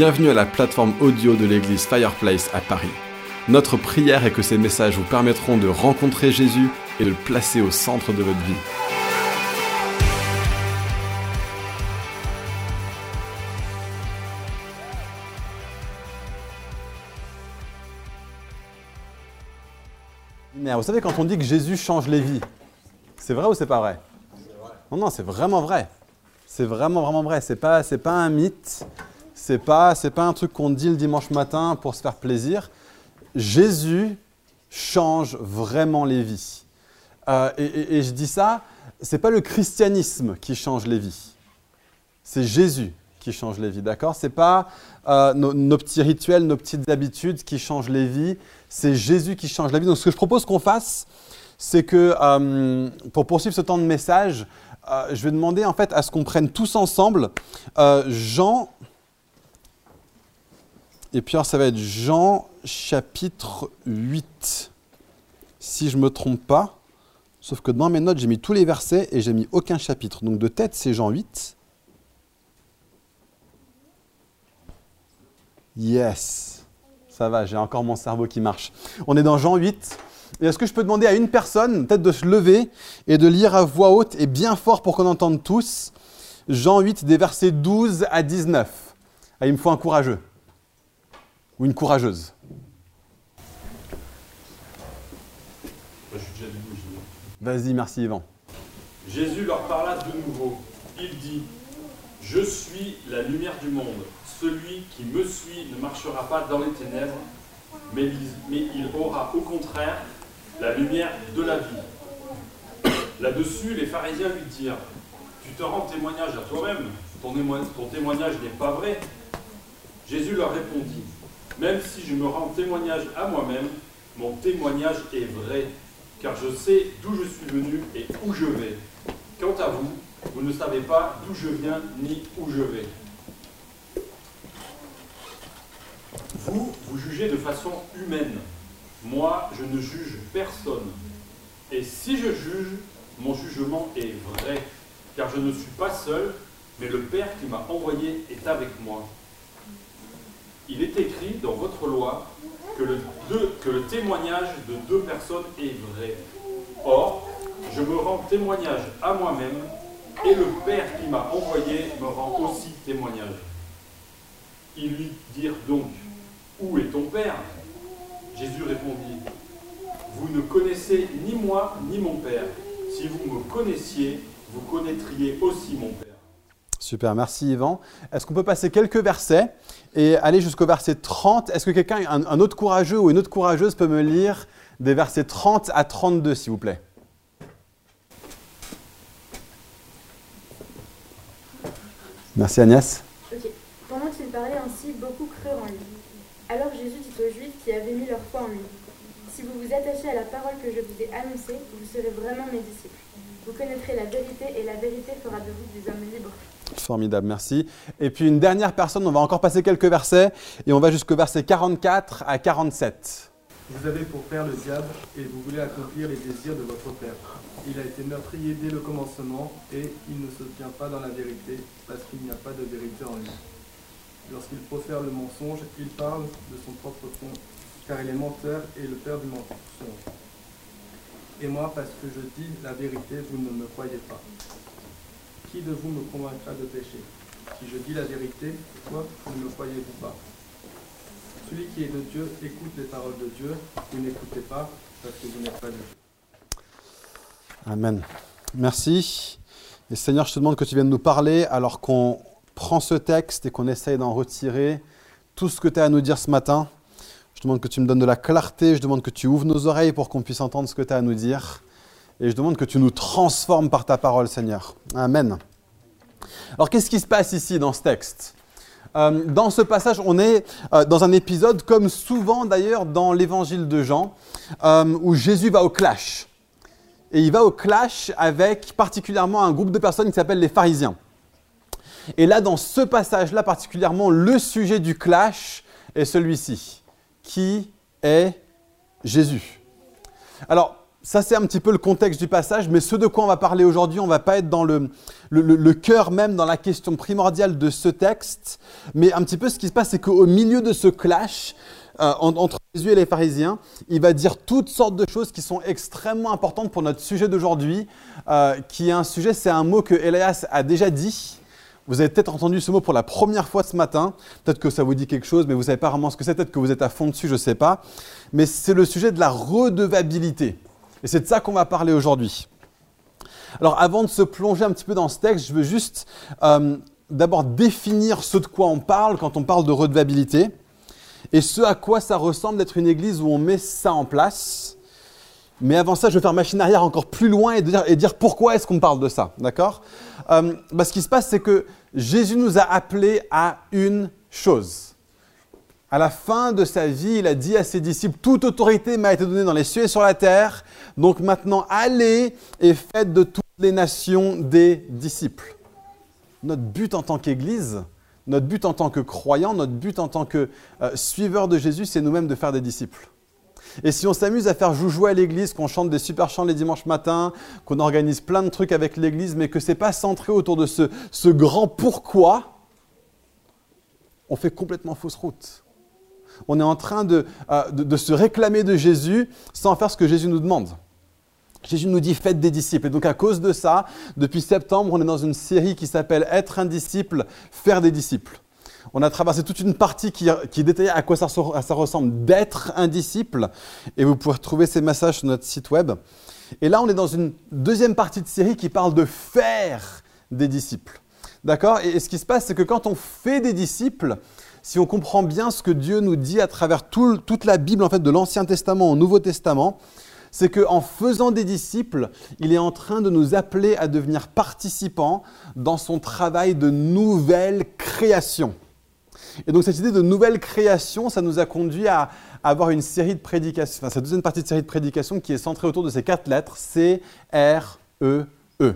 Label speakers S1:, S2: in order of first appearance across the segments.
S1: Bienvenue à la plateforme audio de l'église Fireplace à Paris. Notre prière est que ces messages vous permettront de rencontrer Jésus et de le placer au centre de votre vie.
S2: Vous savez, quand on dit que Jésus change les vies, c'est vrai ou c'est pas vrai Non, non, c'est vraiment vrai. C'est vraiment, vraiment vrai. C'est pas, c'est pas un mythe. C'est pas, c'est pas un truc qu'on dit le dimanche matin pour se faire plaisir. Jésus change vraiment les vies. Euh, et, je dis ça, c'est pas le christianisme qui change les vies. C'est Jésus qui change les vies, d'accord? C'est pas euh, nos, petits rituels, nos petites habitudes qui changent les vies. C'est Jésus qui change la vie. Donc, ce que je propose qu'on fasse, c'est que euh, pour poursuivre ce temps de message, je vais demander en fait à ce qu'on prenne tous ensemble Jean et puis alors ça va être Jean chapitre 8, si je ne me trompe pas. Sauf que dans mes notes, j'ai mis tous les versets et j'ai mis aucun chapitre. Donc de tête, c'est Jean 8. Yes, ça va, j'ai encore mon cerveau qui marche. On est dans Jean 8. Et est-ce que je peux demander à une personne, peut-être de se lever et de lire à voix haute et bien fort pour qu'on entende tous Jean 8, des versets 12 à 19. Ah, il me faut un courageux ou une courageuse Vas-y, merci Yvan.
S3: Jésus leur parla de nouveau. Il dit, Je suis la lumière du monde. Celui qui me suit ne marchera pas dans les ténèbres, mais il aura au contraire la lumière de la vie. Là-dessus, les pharisiens lui dirent, Tu te rends témoignage à toi-même, ton témoignage n'est pas vrai. Jésus leur répondit, même si je me rends témoignage à moi-même, mon témoignage est vrai, car je sais d'où je suis venu et où je vais. Quant à vous, vous ne savez pas d'où je viens ni où je vais. Vous, vous jugez de façon humaine. Moi, je ne juge personne. Et si je juge, mon jugement est vrai, car je ne suis pas seul, mais le Père qui m'a envoyé est avec moi il est écrit dans votre loi que le, témoignage de deux personnes est vrai. Or, je me rends témoignage à moi-même et le Père qui m'a envoyé me rend aussi témoignage. Ils lui dirent donc, Où est ton Père? Jésus répondit, Vous ne connaissez ni moi ni mon Père. Si vous me connaissiez, vous connaîtriez aussi mon Père.
S2: Super, merci Yvan. Est-ce qu'on peut passer quelques versets et aller jusqu'au verset 30 Est-ce que quelqu'un, un, autre courageux ou une autre courageuse peut me lire des versets 30 à 32, s'il vous plaît? Merci Agnès.
S4: Pendant qu'il parlait ainsi, beaucoup crurent en lui. Alors Jésus dit aux Juifs qui avaient mis leur foi en lui, Si vous vous attachez à la parole que je vous ai annoncée, vous serez vraiment mes disciples. Vous connaîtrez la vérité et la vérité fera de vous des hommes libres.
S2: Formidable, merci. Et puis une dernière personne, on va encore passer quelques versets et on va jusqu'au verset 44 à 47.
S5: Vous avez pour père le diable et vous voulez accomplir les désirs de votre père. Il a été meurtrier dès le commencement et il ne se tient pas dans la vérité parce qu'il n'y a pas de vérité en lui. Lorsqu'il profère le mensonge, il parle de son propre fond, car il est menteur et le père du mensonge. Et moi, parce que je dis la vérité, vous ne me croyez pas. Qui de vous me convaincra de pécher Si je dis la vérité, pourquoi ne me croyez-vous pas Celui qui est de Dieu écoute les paroles de Dieu, vous n'écoutez pas parce que vous n'êtes pas de Dieu.
S2: Amen. Merci. Et Seigneur, je te demande que tu viennes nous parler alors qu'on prend ce texte et qu'on essaye d'en retirer tout ce que tu as à nous dire ce matin. Je demande que tu me donnes de la clarté, je demande que tu ouvres nos oreilles pour qu'on puisse entendre ce que tu as à nous dire. Et je demande que tu nous transformes par ta parole, Seigneur. Amen. Alors qu'est-ce qui se passe ici dans ce texte euh, Dans ce passage, on est euh, dans un épisode, comme souvent d'ailleurs dans l'évangile de Jean, euh, où Jésus va au clash. Et il va au clash avec particulièrement un groupe de personnes qui s'appellent les pharisiens. Et là, dans ce passage-là particulièrement, le sujet du clash est celui-ci. Qui est Jésus? Alors, ça, c'est un petit peu le contexte du passage, mais ce de quoi on va parler aujourd'hui, on ne va pas être dans le, cœur même, dans la question primordiale de ce texte, mais un petit peu ce qui se passe, c'est qu'au milieu de ce clash euh, entre Jésus et les pharisiens, il va dire toutes sortes de choses qui sont extrêmement importantes pour notre sujet d'aujourd'hui, euh, qui est un sujet, c'est un mot que Elias a déjà dit. Vous avez peut-être entendu ce mot pour la première fois ce matin. Peut-être que ça vous dit quelque chose, mais vous ne savez pas vraiment ce que c'est. Peut-être que vous êtes à fond dessus, je ne sais pas. Mais c'est le sujet de la redevabilité. Et c'est de ça qu'on va parler aujourd'hui. Alors avant de se plonger un petit peu dans ce texte, je veux juste euh, d'abord définir ce de quoi on parle quand on parle de redevabilité et ce à quoi ça ressemble d'être une église où on met ça en place. Mais avant ça, je vais faire machine arrière encore plus loin et dire, pourquoi est-ce qu'on parle de ça. D'accord? Euh, bah, Ce qui se passe, c'est que Jésus nous a appelés à une chose. À la fin de sa vie, il a dit à ses disciples, toute autorité m'a été donnée dans les cieux et sur la terre, donc maintenant allez et faites de toutes les nations des disciples. Notre but en tant qu'Église, notre but en tant que croyant, notre but en tant que euh, suiveur de Jésus, c'est nous-mêmes de faire des disciples. Et si on s'amuse à faire joujouer à l'église, qu'on chante des super chants les dimanches matins, qu'on organise plein de trucs avec l'église, mais que ce n'est pas centré autour de ce grand pourquoi, on fait complètement fausse route on est en train euh, de, se réclamer de Jésus sans faire ce que Jésus nous demande. Jésus nous dit faites des disciples. Et donc à cause de ça, depuis septembre, on est dans une série qui s'appelle Être un disciple, faire des disciples. On a traversé toute une partie qui, qui détaillait à quoi ça, ça ressemble d'être un disciple. Et vous pouvez retrouver ces messages sur notre site web. Et là, on est dans une deuxième partie de série qui parle de faire des disciples. D'accord? Et, ce qui se passe, c'est que quand on fait des disciples, si on comprend bien ce que Dieu nous dit à travers toute la Bible, en fait, de l'Ancien Testament au Nouveau Testament, c'est qu'en faisant des disciples, il est en train de nous appeler à devenir participants dans son travail de nouvelle création. Et donc cette idée de nouvelle création, ça nous a conduit à avoir une série de prédications, enfin cette deuxième partie de série de prédications qui est centrée autour de ces quatre lettres, C, R, E, E.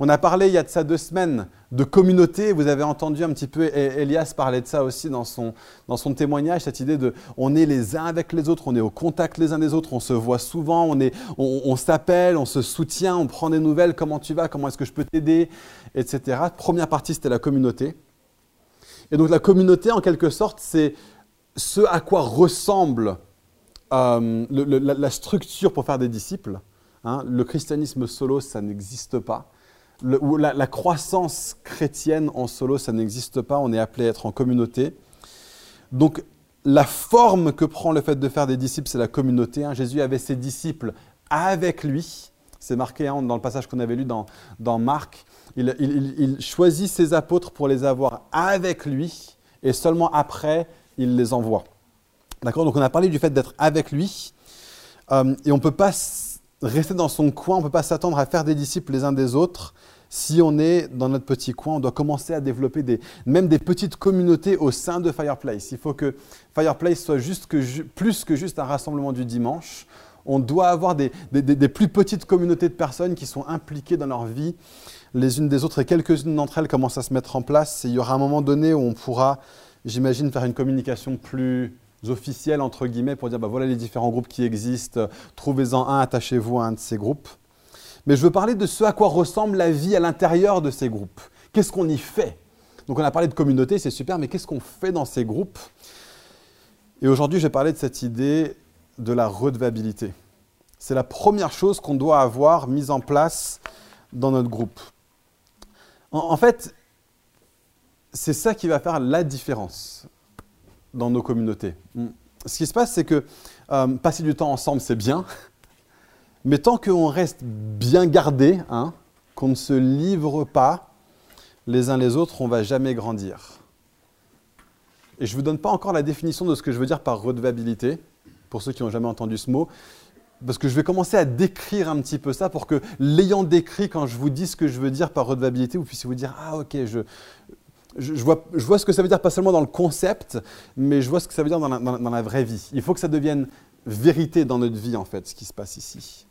S2: On a parlé il y a de ça deux semaines de communauté. Vous avez entendu un petit peu Elias parler de ça aussi dans son, dans son témoignage, cette idée de on est les uns avec les autres, on est au contact les uns des autres, on se voit souvent, on, on, s'appelle, on se soutient, on prend des nouvelles, comment tu vas, comment est-ce que je peux t'aider, etc. Première partie, c'était la communauté. Et donc la communauté, en quelque sorte, c'est ce à quoi ressemble euh, la, structure pour faire des disciples. Hein. Le christianisme solo, ça n'existe pas la, croissance chrétienne en solo, ça n'existe pas, on est appelé à être en communauté. Donc la forme que prend le fait de faire des disciples, c'est la communauté. Hein. Jésus avait ses disciples avec lui. C'est marqué hein, dans le passage qu'on avait lu dans, Marc. Il, choisit ses apôtres pour les avoir avec lui et seulement après, il les envoie. D'accord? Donc on a parlé du fait d'être avec lui euh, et on ne peut pas rester dans son coin, on ne peut pas s'attendre à faire des disciples les uns des autres. Si on est dans notre petit coin, on doit commencer à développer même des petites communautés au sein de Fireplace. Il faut que Fireplace soit juste plus que juste un rassemblement du dimanche. On doit avoir des, plus petites communautés de personnes qui sont impliquées dans leur vie les unes des autres et quelques-unes d'entre elles commencent à se mettre en place. Il y aura un moment donné où on pourra, j'imagine, faire une communication plus officielle, entre guillemets, pour dire bah, voilà les différents groupes qui existent, trouvez-en un, attachez-vous à un de ces groupes. Mais je veux parler de ce à quoi ressemble la vie à l'intérieur de ces groupes. Qu'est-ce qu'on y fait? Donc on a parlé de communauté, c'est super, mais qu'est-ce qu'on fait dans ces groupes? Et aujourd'hui, je vais parler de cette idée de la redevabilité. C'est la première chose qu'on doit avoir mise en place dans notre groupe. En, fait, c'est ça qui va faire la différence dans nos communautés. Ce qui se passe, c'est que euh, passer du temps ensemble, c'est bien, mais tant qu'on reste bien gardé, hein, qu'on ne se livre pas les uns les autres, on ne va jamais grandir. Et je ne vous donne pas encore la définition de ce que je veux dire par redevabilité, pour ceux qui n'ont jamais entendu ce mot, parce que je vais commencer à décrire un petit peu ça pour que, l'ayant décrit, quand je vous dis ce que je veux dire par redevabilité, vous puissiez vous dire Ah, ok, je, je, vois, je, vois, ce que ça veut dire, pas seulement dans le concept, mais je vois ce que ça veut dire dans la, vraie vie. Il faut que ça devienne vérité dans notre vie, en fait, ce qui se passe ici.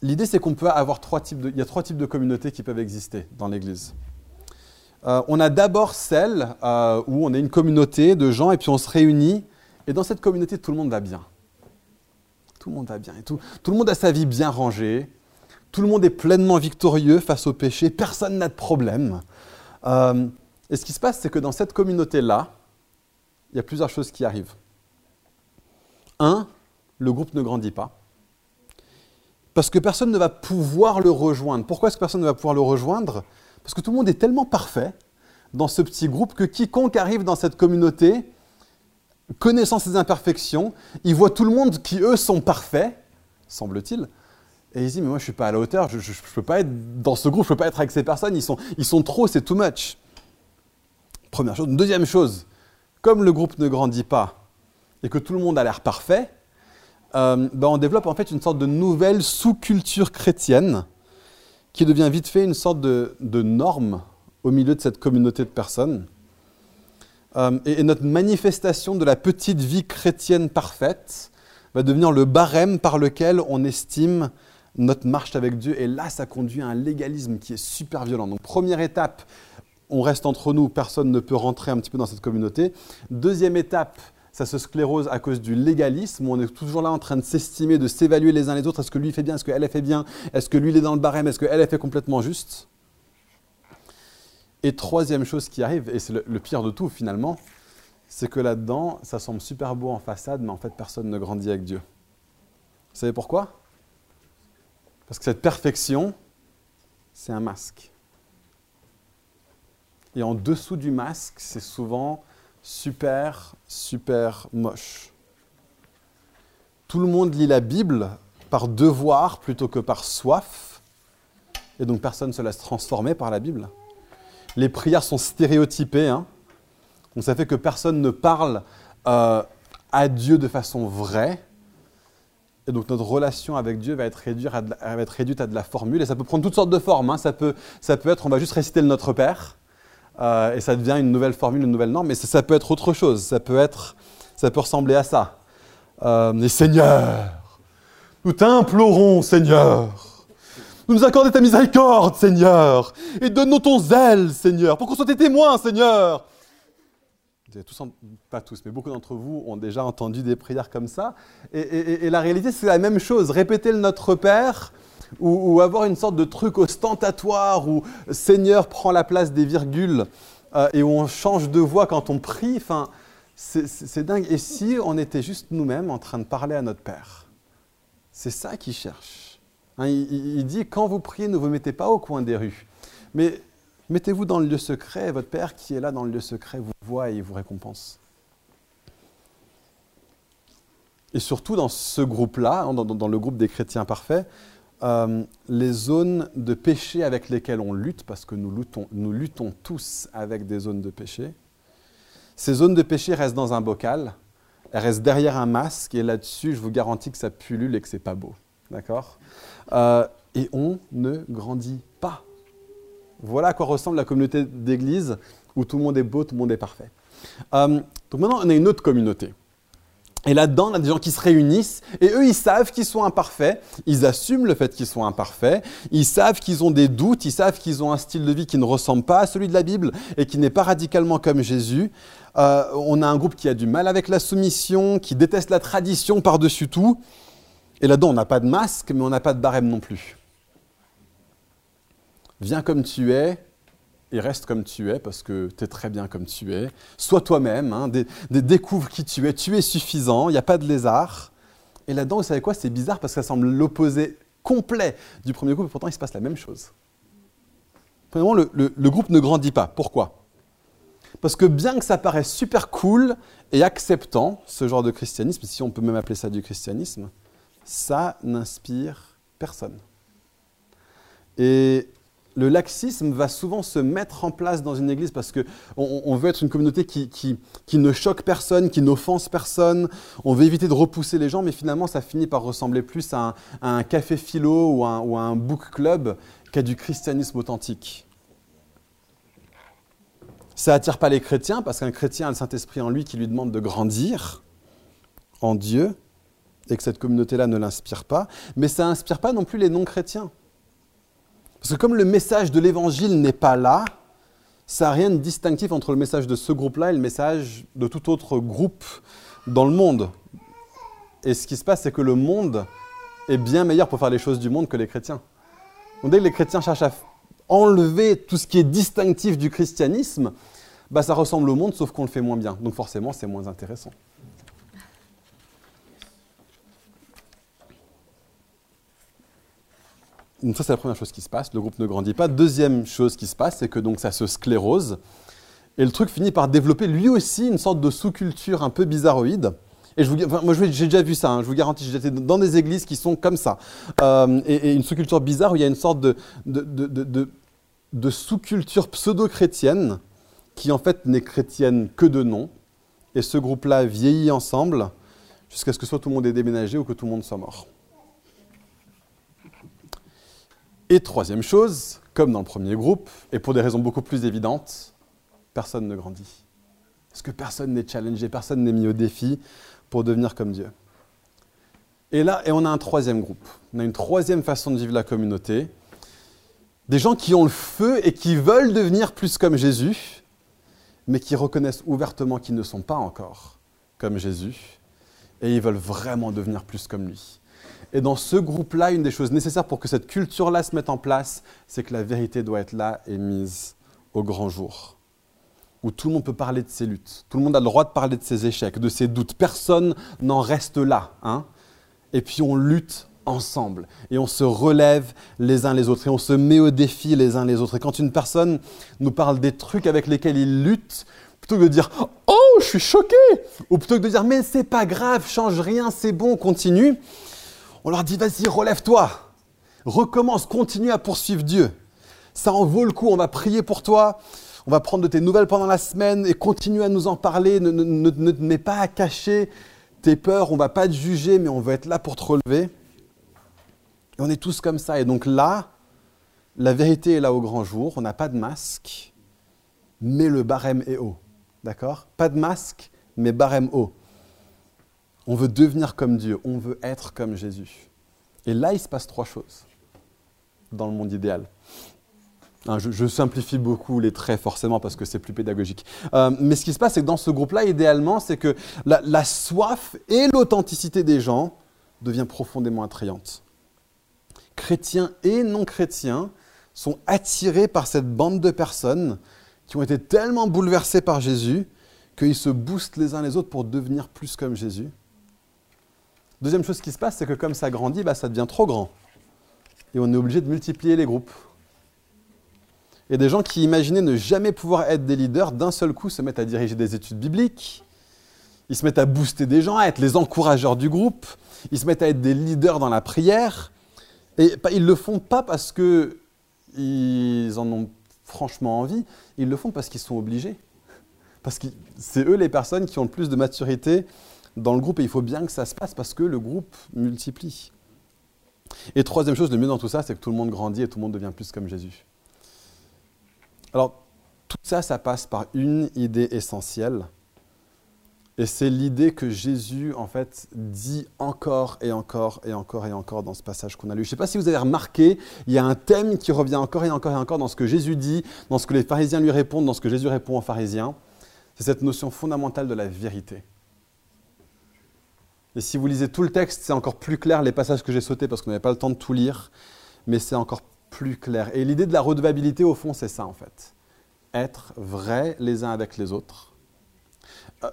S2: L'idée, c'est qu'on peut avoir trois types de, il y a trois types de communautés qui peuvent exister dans l'Église. Euh, on a d'abord celle euh, où on est une communauté de gens et puis on se réunit et dans cette communauté, tout le monde va bien. tout le monde va bien et tout. Tout le monde a sa vie bien rangée. Tout le monde est pleinement victorieux face au péché. Personne n'a de problème. Euh, et ce qui se passe, c'est que dans cette communauté-là, il y a plusieurs choses qui arrivent. Un, le groupe ne grandit pas. Parce que personne ne va pouvoir le rejoindre. Pourquoi est-ce que personne ne va pouvoir le rejoindre? Parce que tout le monde est tellement parfait dans ce petit groupe que quiconque arrive dans cette communauté, connaissant ses imperfections, il voit tout le monde qui, eux, sont parfaits, semble-t-il, et il dit, mais moi, je ne suis pas à la hauteur, je ne peux pas être dans ce groupe, je ne peux pas être avec ces personnes, ils sont, ils sont trop, c'est too much. Première chose. Deuxième chose, comme le groupe ne grandit pas et que tout le monde a l'air parfait, euh, ben on développe en fait une sorte de nouvelle sous-culture chrétienne qui devient vite fait une sorte de, norme au milieu de cette communauté de personnes. Euh, et, notre manifestation de la petite vie chrétienne parfaite va devenir le barème par lequel on estime notre marche avec Dieu. Et là, ça conduit à un légalisme qui est super violent. Donc, première étape, on reste entre nous, personne ne peut rentrer un petit peu dans cette communauté. Deuxième étape, ça se sclérose à cause du légalisme, on est toujours là en train de s'estimer, de s'évaluer les uns les autres. Est-ce que lui fait bien? Est-ce qu'elle fait bien? Est-ce que lui il est dans le barème? Est-ce qu'elle fait complètement juste? Et troisième chose qui arrive, et c'est le, le pire de tout finalement, c'est que là-dedans, ça semble super beau en façade, mais en fait personne ne grandit avec Dieu. Vous savez pourquoi? Parce que cette perfection, c'est un masque. Et en dessous du masque, c'est souvent super, super moche. Tout le monde lit la Bible par devoir plutôt que par soif. Et donc personne ne se laisse transformer par la Bible. Les prières sont stéréotypées. Hein. donc ça fait que personne ne parle euh, à Dieu de façon vraie. Et donc notre relation avec Dieu va être, réduite à de la, formule. Et ça peut prendre toutes sortes de formes. Hein. Ça, peut, ça peut être, on va juste réciter le Notre Père. Euh, et ça devient une nouvelle formule, une nouvelle norme, mais ça, peut être autre chose, ça peut, être, ça peut ressembler à ça. Euh, mais Seigneur, nous t'implorons, Seigneur, nous nous accorder ta miséricorde, Seigneur, et donne-nous ton zèle, Seigneur, pour qu'on soit tes témoins, Seigneur. Tous, pas tous, mais beaucoup d'entre vous ont déjà entendu des prières comme ça. Et, la réalité, c'est la même chose. Répéter le Notre Père, ou, avoir une sorte de truc ostentatoire où Seigneur prend la place des virgules euh, et où on change de voix quand on prie. Enfin, c'est dingue. Et si on était juste nous-mêmes en train de parler à notre Père? C'est ça qu'il cherche. Hein, il, dit quand vous priez, ne vous mettez pas au coin des rues, mais mettez-vous dans le lieu secret. Et votre Père qui est là dans le lieu secret vous voit et vous récompense. Et surtout dans ce groupe-là, hein, dans, le groupe des chrétiens parfaits, euh, les zones de péché avec lesquelles on lutte, parce que nous luttons, nous luttons tous avec des zones de péché, ces zones de péché restent dans un bocal, elles restent derrière un masque, et là-dessus, je vous garantis que ça pullule et que c'est pas beau. D'accord? Euh, Et on ne grandit pas. Voilà à quoi ressemble la communauté d'église où tout le monde est beau, tout le monde est parfait. Euh, donc maintenant, on a une autre communauté. Et là-dedans, on a des gens qui se réunissent et eux, ils savent qu'ils sont imparfaits, ils assument le fait qu'ils sont imparfaits, ils savent qu'ils ont des doutes, ils savent qu'ils ont un style de vie qui ne ressemble pas à celui de la Bible et qui n'est pas radicalement comme Jésus. Euh, on a un groupe qui a du mal avec la soumission, qui déteste la tradition par-dessus tout. Et là-dedans, on n'a pas de masque, mais on n'a pas de barème non plus. Viens comme tu es, et reste comme tu es parce que tu es très bien comme tu es. Sois toi-même, hein, découvre qui tu es, tu es suffisant, il n'y a pas de lézard. Et là-dedans, vous savez quoi? C'est bizarre parce que ça semble l'opposé complet du premier groupe et pourtant il se passe la même chose. Premièrement, le, le groupe ne grandit pas. Pourquoi? Parce que bien que ça paraisse super cool et acceptant, ce genre de christianisme, si on peut même appeler ça du christianisme, ça n'inspire personne. Et le laxisme va souvent se mettre en place dans une église parce qu'on on veut être une communauté qui, ne choque personne, qui n'offense personne. On veut éviter de repousser les gens, mais finalement, ça finit par ressembler plus à un, café philo ou, à un book club qu'à du christianisme authentique. Ça attire pas les chrétiens parce qu'un chrétien a le Saint-Esprit en lui qui lui demande de grandir en Dieu et que cette communauté-là ne l'inspire pas. Mais ça n'inspire pas non plus les non-chrétiens. Parce que comme le message de l'évangile n'est pas là, ça n'a rien de distinctif entre le message de ce groupe-là et le message de tout autre groupe dans le monde. Et ce qui se passe, c'est que le monde est bien meilleur pour faire les choses du monde que les chrétiens. Dès que les chrétiens cherchent à enlever tout ce qui est distinctif du christianisme, bah, ça ressemble au monde, sauf qu'on le fait moins bien. Donc forcément, c'est moins intéressant. Ça, c'est la première chose qui se passe. Le groupe ne grandit pas. Deuxième chose qui se passe, c'est que donc ça se sclérose. Et le truc finit par développer lui aussi une sorte de sous-culture un peu bizarroïde. Et je vous, enfin, moi, j'ai déjà vu ça. hein, je vous garantis, été dans des églises qui sont comme ça. Euh, et, une sous-culture bizarre où il y a une sorte de- de sous-culture pseudo-chrétienne qui en fait n'est chrétienne que de nom. Et ce groupe-là vieillit ensemble jusqu'à ce que soit tout le monde ait déménagé ou que tout le monde soit mort. Et troisième chose, comme dans le premier groupe, et pour des raisons beaucoup plus évidentes, personne ne grandit. Parce que personne n'est challengé, personne n'est mis au défi pour devenir comme Dieu. Et là, on a un troisième groupe. On a une troisième façon de vivre la communauté. Des gens qui ont le feu et qui veulent devenir plus comme Jésus, mais qui reconnaissent ouvertement qu'ils ne sont pas encore comme Jésus, et ils veulent vraiment devenir plus comme lui. Et dans ce groupe-là, une des choses nécessaires pour que cette culture-là se mette en place, c'est que la vérité doit être là et mise au grand jour. Où tout le monde peut parler de ses luttes, tout le monde a le droit de parler de ses échecs, de ses doutes. Personne n'en reste là. hein. Et puis on lutte ensemble et on se relève les uns les autres et on se met au défi les uns les autres. Et quand une personne nous parle des trucs avec lesquels il lutte, plutôt que de dire Oh, je suis choqué Ou plutôt que de dire Mais c'est pas grave, change rien, c'est bon, continue on leur dit vas-y, relève-toi, recommence, continue à poursuivre Dieu. Ça en vaut le coup, on va prier pour toi, on va prendre de tes nouvelles pendant la semaine et continue à nous en parler. Ne, ne- ne- ne te mets pas à cacher tes peurs, on va pas te juger, mais on va être là pour te relever. Et on est tous comme ça. Et donc là, la vérité est là au grand jour, on n'a pas de masque, mais le barème est haut. D'accord? Pas de masque, mais barème haut. On veut devenir comme Dieu, on veut être comme Jésus. Et là, il se passe trois choses dans le monde idéal. Hein, je, simplifie beaucoup les traits forcément parce que c'est plus pédagogique. Euh, mais ce qui se passe, c'est que dans ce groupe-là, idéalement, c'est que la, la soif et l'authenticité des gens devient profondément attrayante. Chrétiens et non chrétiens sont attirés par cette bande de personnes qui ont été tellement bouleversés par Jésus qu'ils se boostent les uns les autres pour devenir plus comme Jésus. Deuxième chose qui se passe, c'est que comme ça grandit, bah, ça devient trop grand. Et on est obligé de multiplier les groupes. Et des gens qui imaginaient ne jamais pouvoir être des leaders, d'un seul coup se mettent à diriger des études bibliques. Ils se mettent à booster des gens, à être les encourageurs du groupe. Ils se mettent à être des leaders dans la prière. Et ils ne le font pas parce qu'ils en ont franchement envie, ils le font parce qu'ils sont obligés. Parce que c'est eux les personnes qui ont le plus de maturité dans le groupe et il faut bien que ça se passe parce que le groupe multiplie. Et troisième chose, le mieux dans tout ça, c'est que tout le monde grandit et tout le monde devient plus comme Jésus. Alors, tout ça, ça passe par une idée essentielle. Et c'est l'idée que Jésus, en fait, dit encore et encore et encore et encore dans ce passage qu'on a lu. Je ne sais pas si vous avez remarqué, il y a un thème qui revient encore et encore et encore dans ce que Jésus dit, dans ce que les pharisiens lui répondent, dans ce que Jésus répond aux pharisiens. C'est cette notion fondamentale de la vérité. Et si vous lisez tout le texte, c'est encore plus clair, les passages que j'ai sautés parce qu'on n'avait pas le temps de tout lire, mais c'est encore plus clair. Et l'idée de la redevabilité, au fond, c'est ça, en fait. Être vrai les uns avec les autres. Euh,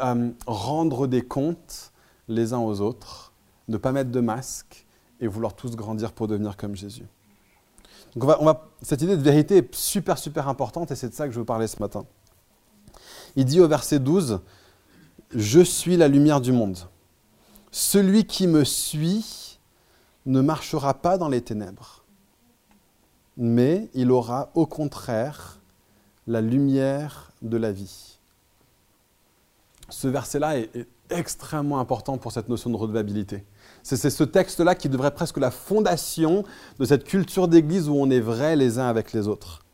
S2: euh, rendre des comptes les uns aux autres. Ne pas mettre de masque et vouloir tous grandir pour devenir comme Jésus. Donc cette idée de vérité est super, super importante et c'est de ça que je veux parler ce matin. Il dit au verset 12, Je suis la lumière du monde. Celui qui me suit ne marchera pas dans les ténèbres, mais il aura au contraire la lumière de la vie. Ce verset-là est, extrêmement important pour cette notion de redevabilité. C'est ce texte-là qui devrait presque la fondation de cette culture d'église où on est vrai les uns avec les autres.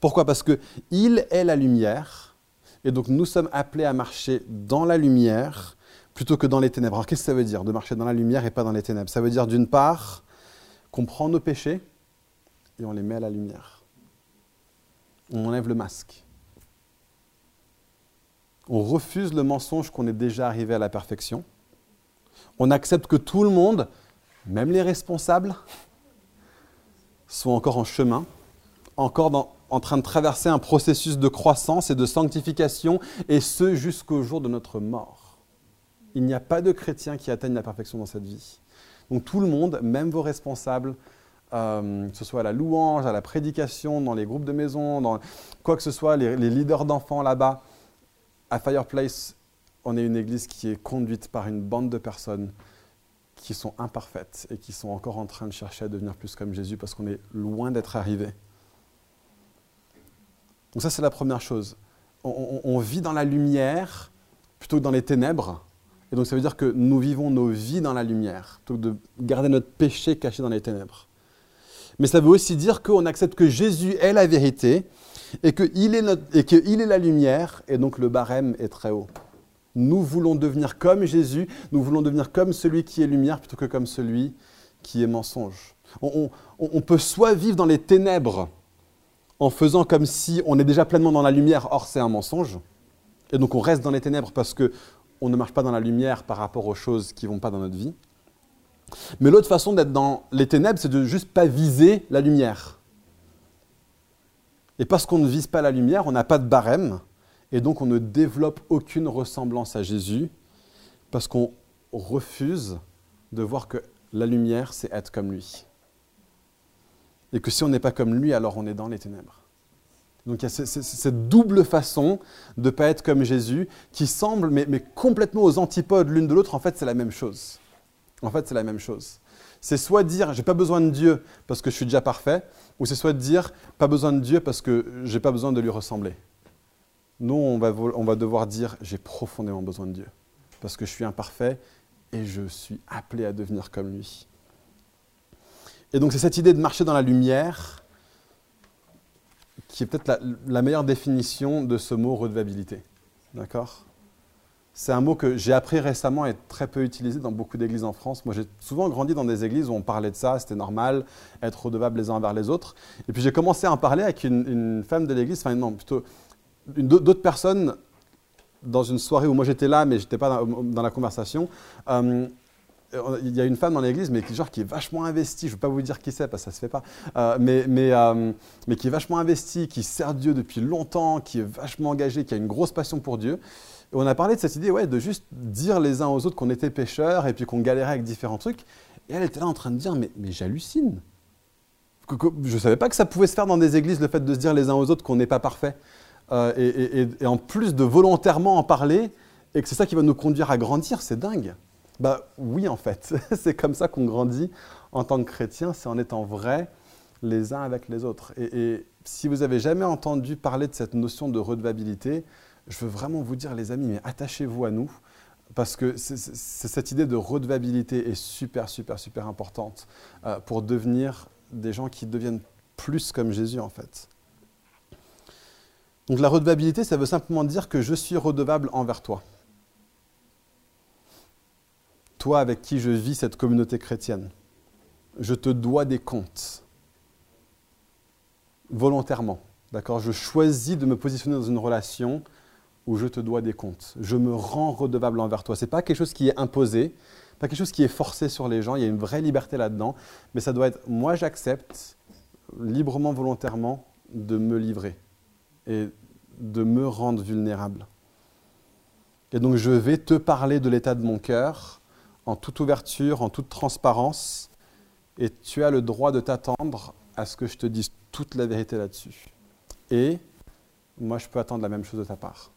S2: Pourquoi? Parce que il est la lumière, et donc nous sommes appelés à marcher dans la lumière plutôt que dans les ténèbres. Alors qu'est-ce que ça veut dire de marcher dans la lumière et pas dans les ténèbres? Ça veut dire d'une part qu'on prend nos péchés et on les met à la lumière. On enlève le masque. On refuse le mensonge qu'on est déjà arrivé à la perfection. On accepte que tout le monde, même les responsables, sont encore en chemin, encore en train de traverser un processus de croissance et de sanctification, et ce jusqu'au jour de notre mort. Il n'y a pas de chrétiens qui atteignent la perfection dans cette vie. Donc tout le monde, même vos responsables, euh, que ce soit à la louange, à la prédication, dans les groupes de maison, dans quoi que ce soit, les, leaders d'enfants là-bas, à Fireplace, on est une église qui est conduite par une bande de personnes qui sont imparfaites et qui sont encore en train de chercher à devenir plus comme Jésus parce qu'on est loin d'être arrivé. Donc ça, c'est la première chose. On, vit dans la lumière plutôt que dans les ténèbres. Et donc ça veut dire que nous vivons nos vies dans la lumière, plutôt que de garder notre péché caché dans les ténèbres. Mais ça veut aussi dire qu'on accepte que Jésus est la vérité et qu'il est, est la lumière, et donc le barème est très haut. Nous voulons devenir comme Jésus, nous voulons devenir comme celui qui est lumière plutôt que comme celui qui est mensonge. On, peut soit vivre dans les ténèbres en faisant comme si on est déjà pleinement dans la lumière, or c'est un mensonge, et donc on reste dans les ténèbres parce qu'on ne marche pas dans la lumière par rapport aux choses qui vont pas dans notre vie. Mais l'autre façon d'être dans les ténèbres, c'est de juste pas viser la lumière. Et parce qu'on ne vise pas la lumière, on n'a pas de barème, et donc on ne développe aucune ressemblance à Jésus parce qu'on refuse de voir que la lumière, c'est être comme lui. Et que si on n'est pas comme lui, alors on est dans les ténèbres. Donc il y a cette double façon de ne pas être comme Jésus qui semble, mais, complètement aux antipodes l'une de l'autre, en fait c'est la même chose. En fait c'est la même chose. C'est soit dire j'ai pas besoin de Dieu parce que je suis déjà parfait, ou c'est soit dire pas besoin de Dieu parce que j'ai pas besoin de lui ressembler. Nous, on va devoir dire, j'ai profondément besoin de Dieu, parce que je suis imparfait et je suis appelé à devenir comme lui. Et donc c'est cette idée de marcher dans la lumière qui est peut-être la, meilleure définition de ce mot redevabilité. D'accord? C'est un mot que j'ai appris récemment et très peu utilisé dans beaucoup d'églises en France. Moi, j'ai souvent grandi dans des églises où on parlait de ça, c'était normal, être redevable les uns envers les autres. Et puis j'ai commencé à en parler avec une, femme de l'église, enfin non, plutôt d'autres personnes dans une soirée où moi j'étais là, mais je n'étais pas dans, la conversation. Euh, il y a une femme dans l'église, mais qui, genre, qui est vachement investie. Je ne veux pas vous dire qui c'est, parce que ça ne se fait pas. Euh, euh, mais qui est vachement investie, qui sert Dieu depuis longtemps, qui est vachement engagée, qui a une grosse passion pour Dieu. Et on a parlé de cette idée ouais, de juste dire les uns aux autres qu'on était pécheurs et puis qu'on galérait avec différents trucs. Et elle était là en train de dire Mais, mais j'hallucine. Je ne savais pas que ça pouvait se faire dans des églises, le fait de se dire les uns aux autres qu'on n'est pas parfait. Euh, et, en plus de volontairement en parler, et que c'est ça qui va nous conduire à grandir, c'est dingue. Bah oui, en fait, c'est comme ça qu'on grandit en tant que chrétien, c'est en étant vrai les uns avec les autres. Et, si vous avez jamais entendu parler de cette notion de redevabilité, je veux vraiment vous dire, les amis, mais attachez-vous à nous, parce que cette idée de redevabilité est super, super, super importante euh, pour devenir des gens qui deviennent plus comme Jésus, en fait. Donc la redevabilité, ça veut simplement dire que je suis redevable envers toi. Toi avec qui je vis cette communauté chrétienne. Je te dois des comptes. Volontairement. D'accord? Je choisis de me positionner dans une relation où je te dois des comptes. Je me rends redevable envers toi. Ce n'est pas quelque chose qui est imposé, pas quelque chose qui est forcé sur les gens. Il y a une vraie liberté là-dedans. Mais ça doit être moi, j'accepte librement, volontairement de me livrer et de me rendre vulnérable. Et donc je vais te parler de l'état de mon cœur en toute ouverture, en toute transparence, et tu as le droit de t'attendre à ce que je te dise toute la vérité là-dessus. Et moi, je peux attendre la même chose de ta part.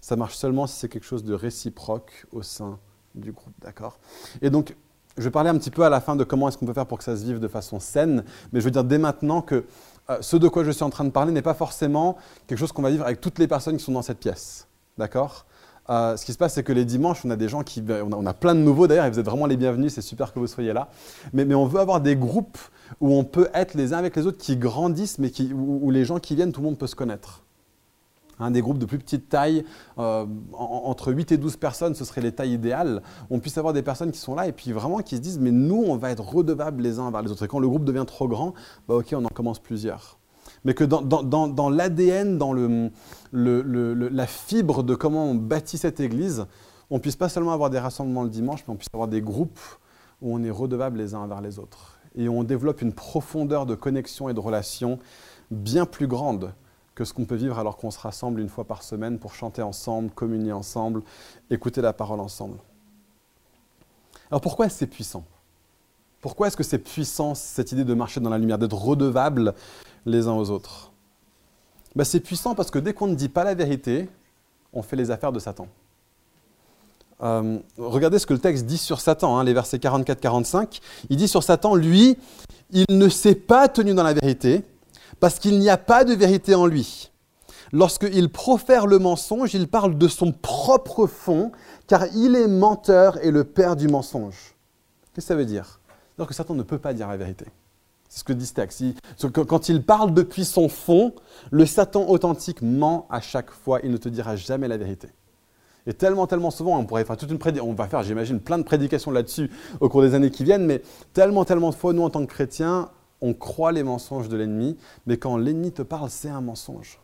S2: Ça marche seulement si c'est quelque chose de réciproque au sein du groupe, d'accord? Et donc, je vais parler un petit peu à la fin de comment est-ce qu'on peut faire pour que ça se vive de façon saine, mais je veux dire dès maintenant que euh, ce de quoi je suis en train de parler n'est pas forcément quelque chose qu'on va vivre avec toutes les personnes qui sont dans cette pièce. D'accord? Euh, ce qui se passe, c'est que les dimanches, on a des gens qui. On a, plein de nouveaux d'ailleurs, et vous êtes vraiment les bienvenus, c'est super que vous soyez là. Mais, on veut avoir des groupes où on peut être les uns avec les autres qui grandissent, mais où les gens qui viennent, tout le monde peut se connaître des groupes de plus petite taille, euh, entre 8 et 12 personnes, ce serait les tailles idéales. On puisse avoir des personnes qui sont là et puis vraiment qui se disent, mais nous, on va être redevables les uns envers les autres. Et quand le groupe devient trop grand, bah ok, on en commence plusieurs. Mais que dans, l'ADN, dans la fibre de comment on bâtit cette église, on puisse pas seulement avoir des rassemblements le dimanche, mais on puisse avoir des groupes où on est redevables les uns envers les autres. Et on développe une profondeur de connexion et de relation bien plus grande que ce qu'on peut vivre alors qu'on se rassemble une fois par semaine pour chanter ensemble, communier ensemble, écouter la parole ensemble. Alors pourquoi c'est puissant? Pourquoi est-ce que c'est puissant cette idée de marcher dans la lumière, d'être redevable les uns aux autres? Ben, C'est puissant parce que dès qu'on ne dit pas la vérité, on fait les affaires de Satan. Euh, regardez ce que le texte dit sur Satan, hein, les versets 44-45. Il dit sur Satan, lui, il ne s'est pas tenu dans la vérité, parce qu'il n'y a pas de vérité en lui. Lorsqu'il profère le mensonge, il parle de son propre fond, car il est menteur et le père du mensonge. Qu'est-ce que ça veut dire? Dire que Satan ne peut pas dire la vérité. C'est ce que dit texte. quand il parle depuis son fond, le Satan authentique ment à chaque fois. Il ne te dira jamais la vérité. Et tellement, tellement souvent, on pourrait faire toute une prédication, on va faire, j'imagine, plein de prédications là-dessus au cours des années qui viennent, mais tellement, tellement de fois, nous, en tant que chrétiens, on croit les mensonges de l'ennemi, mais quand l'ennemi te parle, c'est un mensonge.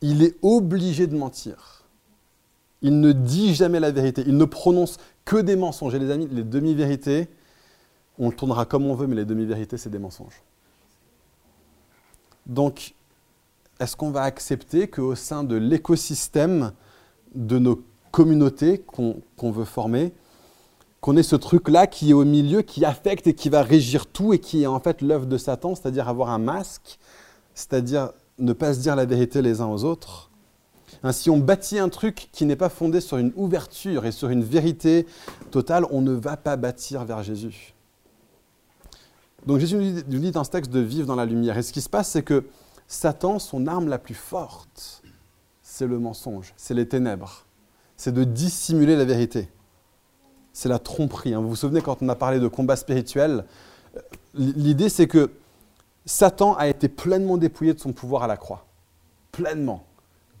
S2: Il est obligé de mentir. Il ne dit jamais la vérité. Il ne prononce que des mensonges. Et les amis, les demi-vérités, on le tournera comme on veut, mais les demi-vérités, c'est des mensonges. Donc, est-ce qu'on va accepter qu'au sein de l'écosystème de nos communautés qu'on veut former, qu'on ait ce truc-là qui est au milieu, qui affecte et qui va régir tout et qui est en fait l'œuvre de Satan, c'est-à-dire avoir un masque, c'est-à-dire ne pas se dire la vérité les uns aux autres. Ainsi, on bâtit un truc qui n'est pas fondé sur une ouverture et sur une vérité totale, on ne va pas bâtir vers Jésus. Donc Jésus nous dit dans ce texte de vivre dans la lumière. Et ce qui se passe, c'est que Satan, son arme la plus forte, c'est le mensonge, c'est les ténèbres, c'est de dissimuler la vérité. C'est la tromperie. Hein. Vous vous souvenez quand on a parlé de combat spirituel, euh, l'idée c'est que Satan a été pleinement dépouillé de son pouvoir à la croix. Pleinement,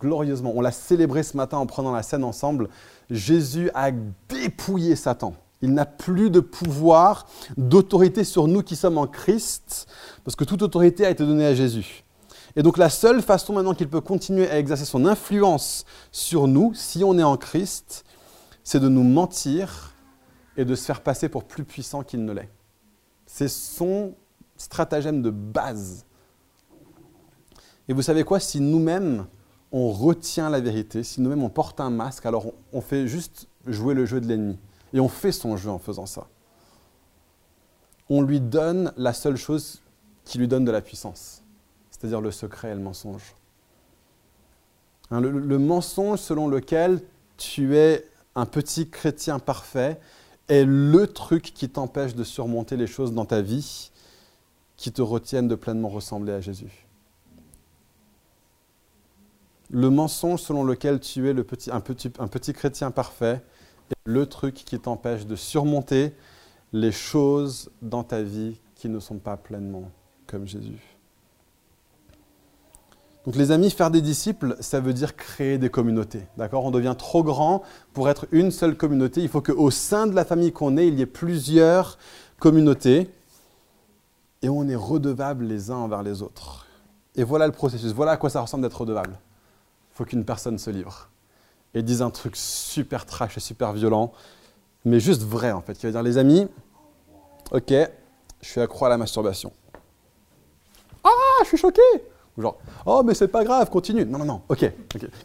S2: glorieusement. On l'a célébré ce matin en prenant la scène ensemble. Jésus a dépouillé Satan. Il n'a plus de pouvoir, d'autorité sur nous qui sommes en Christ, parce que toute autorité a été donnée à Jésus. Et donc la seule façon maintenant qu'il peut continuer à exercer son influence sur nous, si on est en Christ, c'est de nous mentir et de se faire passer pour plus puissant qu'il ne l'est. C'est son stratagème de base. Et vous savez quoi? Si nous-mêmes, on retient la vérité, si nous-mêmes, on porte un masque, alors on fait juste jouer le jeu de l'ennemi. Et on fait son jeu en faisant ça. On lui donne la seule chose qui lui donne de la puissance c'est-à-dire le secret et le mensonge. Hein, le, mensonge selon lequel tu es un petit chrétien parfait est le truc qui t'empêche de surmonter les choses dans ta vie qui te retiennent de pleinement ressembler à Jésus. Le mensonge selon lequel tu es le petit, un, petit, un petit chrétien parfait est le truc qui t'empêche de surmonter les choses dans ta vie qui ne sont pas pleinement comme Jésus. Donc les amis, faire des disciples, ça veut dire créer des communautés. D'accord? On devient trop grand pour être une seule communauté. Il faut qu'au sein de la famille qu'on est, il y ait plusieurs communautés. Et on est redevables les uns envers les autres. Et voilà le processus. Voilà à quoi ça ressemble d'être redevable. Faut qu'une personne se livre et dise un truc super trash et super violent, mais juste vrai en fait. Qui va dire, les amis, ok, je suis accro à la masturbation. Ah, je suis choqué genre, oh, mais c'est pas grave, continue. Non, non, non, ok.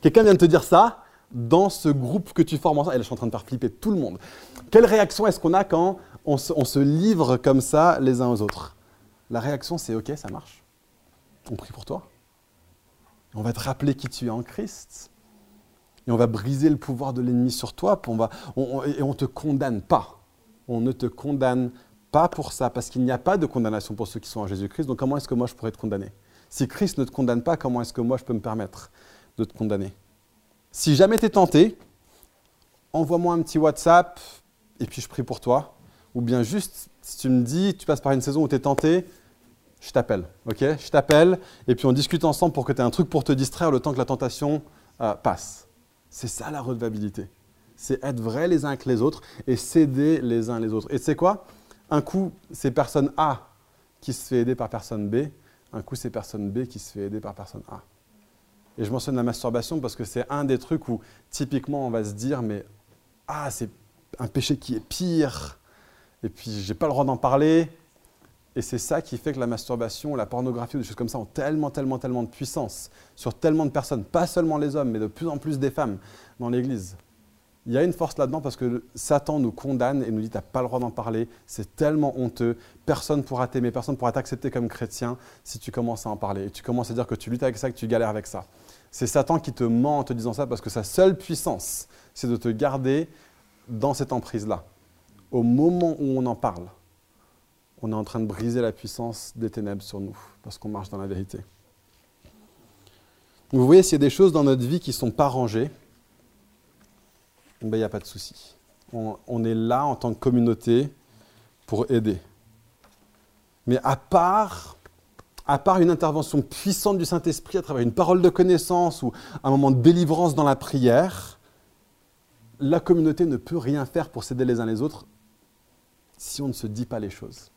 S2: Quelqu'un vient de te dire ça dans ce groupe que tu formes ensemble. Et là, je suis en train de faire flipper tout le monde. Quelle réaction est-ce qu'on a quand on se, livre comme ça les uns aux autres? La réaction, c'est ok, ça marche. On prie pour toi. On va te rappeler qui tu es en Christ. Et on va briser le pouvoir de l'ennemi sur toi. Et on ne te condamne pas. On ne te condamne pas pour ça, parce qu'il n'y a pas de condamnation pour ceux qui sont en Jésus-Christ. Donc comment est-ce que moi je pourrais te condamner? Si Christ ne te condamne pas, comment est-ce que moi je peux me permettre de te condamner? Si jamais tu es tenté, envoie-moi un petit WhatsApp et puis je prie pour toi. Ou bien juste, si tu me dis, tu passes par une saison où tu es tenté, je t'appelle. ok? Je t'appelle et puis on discute ensemble pour que tu aies un truc pour te distraire le temps que la tentation euh, passe. C'est ça la redevabilité. C'est être vrai les uns avec les autres et s'aider les uns les autres. Et c'est quoi? Un coup, c'est personne A qui se fait aider par personne B, un coup, c'est personne B qui se fait aider par personne A. Et je mentionne la masturbation parce que c'est un des trucs où typiquement on va se dire, mais ah, c'est un péché qui est pire, et puis j'ai pas le droit d'en parler. Et c'est ça qui fait que la masturbation, la pornographie ou des choses comme ça ont tellement, tellement, tellement de puissance sur tellement de personnes, pas seulement les hommes, mais de plus en plus des femmes dans l'Église. Il y a une force là-dedans parce que Satan nous condamne et nous dit tu n'as pas le droit d'en parler, c'est tellement honteux, personne ne pourra t'aimer, personne ne pourra t'accepter comme chrétien si tu commences à en parler. Et tu commences à dire que tu luttes avec ça, que tu galères avec ça. C'est Satan qui te ment en te disant ça parce que sa seule puissance, c'est de te garder dans cette emprise-là. Au moment où on en parle, on est en train de briser la puissance des ténèbres sur nous parce qu'on marche dans la vérité. Vous voyez, s'il y a des choses dans notre vie qui ne sont pas rangées, il ben, n'y a pas de souci. On, est là en tant que communauté pour aider. Mais à part, à part une intervention puissante du Saint-Esprit à travers une parole de connaissance ou un moment de délivrance dans la prière, la communauté ne peut rien faire pour s'aider les uns les autres si on ne se dit pas les choses.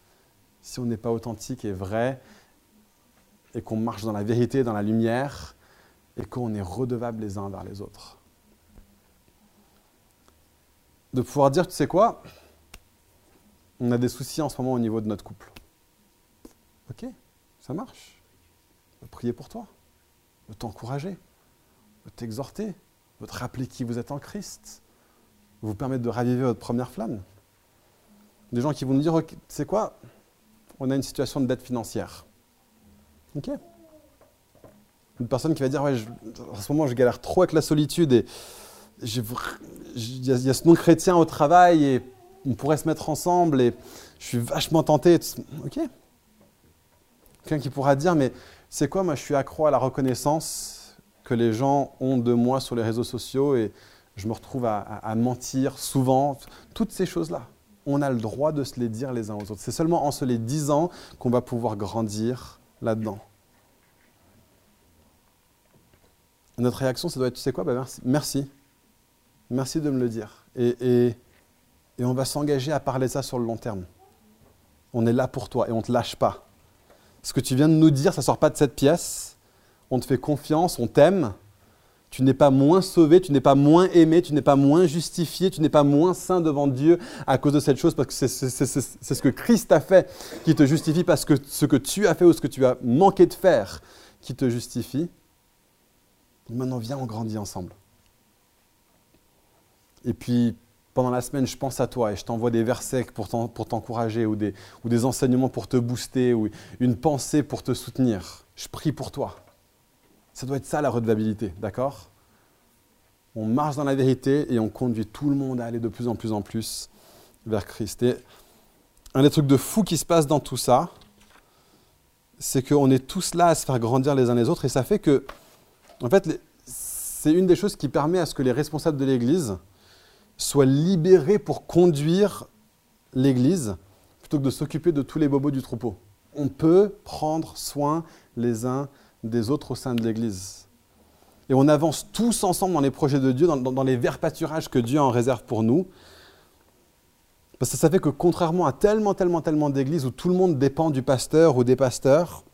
S2: Si on n'est pas authentique et vrai, et qu'on marche dans la vérité, dans la lumière, et qu'on est redevable les uns envers les autres de pouvoir dire, tu sais quoi, on a des soucis en ce moment au niveau de notre couple. Ok, ça marche. Je prier pour toi, veux t'encourager, veux t'exhorter, veux te rappeler qui vous êtes en Christ, vous permettre de raviver votre première flamme. Des gens qui vont nous dire, tu sais quoi, on a une situation de dette financière. Ok. Une personne qui va dire, ouais, en ce moment je galère trop avec la solitude et il y, a ce nom chrétien au travail et on pourrait se mettre ensemble et je suis vachement tenté. Ok. Quelqu'un qui pourra dire, mais c'est quoi, moi je suis accro à la reconnaissance que les gens ont de moi sur les réseaux sociaux et je me retrouve à, mentir souvent. Toutes ces choses-là, on a le droit de se les dire les uns aux autres. C'est seulement en se les disant qu'on va pouvoir grandir là-dedans. Notre réaction, ça doit être, tu sais quoi, bah merci. merci. De me le dire. Et, on va s'engager à parler ça sur le long terme. On est là pour toi et on ne te lâche pas. Ce que tu viens de nous dire, ça ne sort pas de cette pièce. On te fait confiance, on t'aime. Tu n'es pas moins sauvé, tu n'es pas moins aimé, tu n'es pas moins justifié, tu n'es pas moins saint devant Dieu à cause de cette chose, parce que c'est ce que Christ a fait qui te justifie, parce que ce que tu as fait ou ce que tu as manqué de faire qui te justifie. Maintenant, viens, on grandit ensemble. Et puis, pendant la semaine, je pense à toi et je t'envoie des versets pour t'encourager ou des, ou des enseignements pour te booster ou une pensée pour te soutenir. Je prie pour toi. Ça doit être ça la redevabilité, d'accord? On marche dans la vérité et on conduit tout le monde à aller de plus en plus en plus vers Christ. Et un des trucs de fou qui se passe dans tout ça, c'est qu'on est tous là à se faire grandir les uns les autres et ça fait que, en fait, c'est une des choses qui permet à ce que les responsables de l'Église, soit libéré pour conduire l'Église plutôt que de s'occuper de tous les bobos du troupeau. On peut prendre soin les uns des autres au sein de l'Église. Et on avance tous ensemble dans les projets de Dieu, dans, les verts pâturages que Dieu en réserve pour nous. Parce que ça fait que contrairement à tellement, tellement, tellement d'églises où tout le monde dépend du pasteur ou des pasteurs,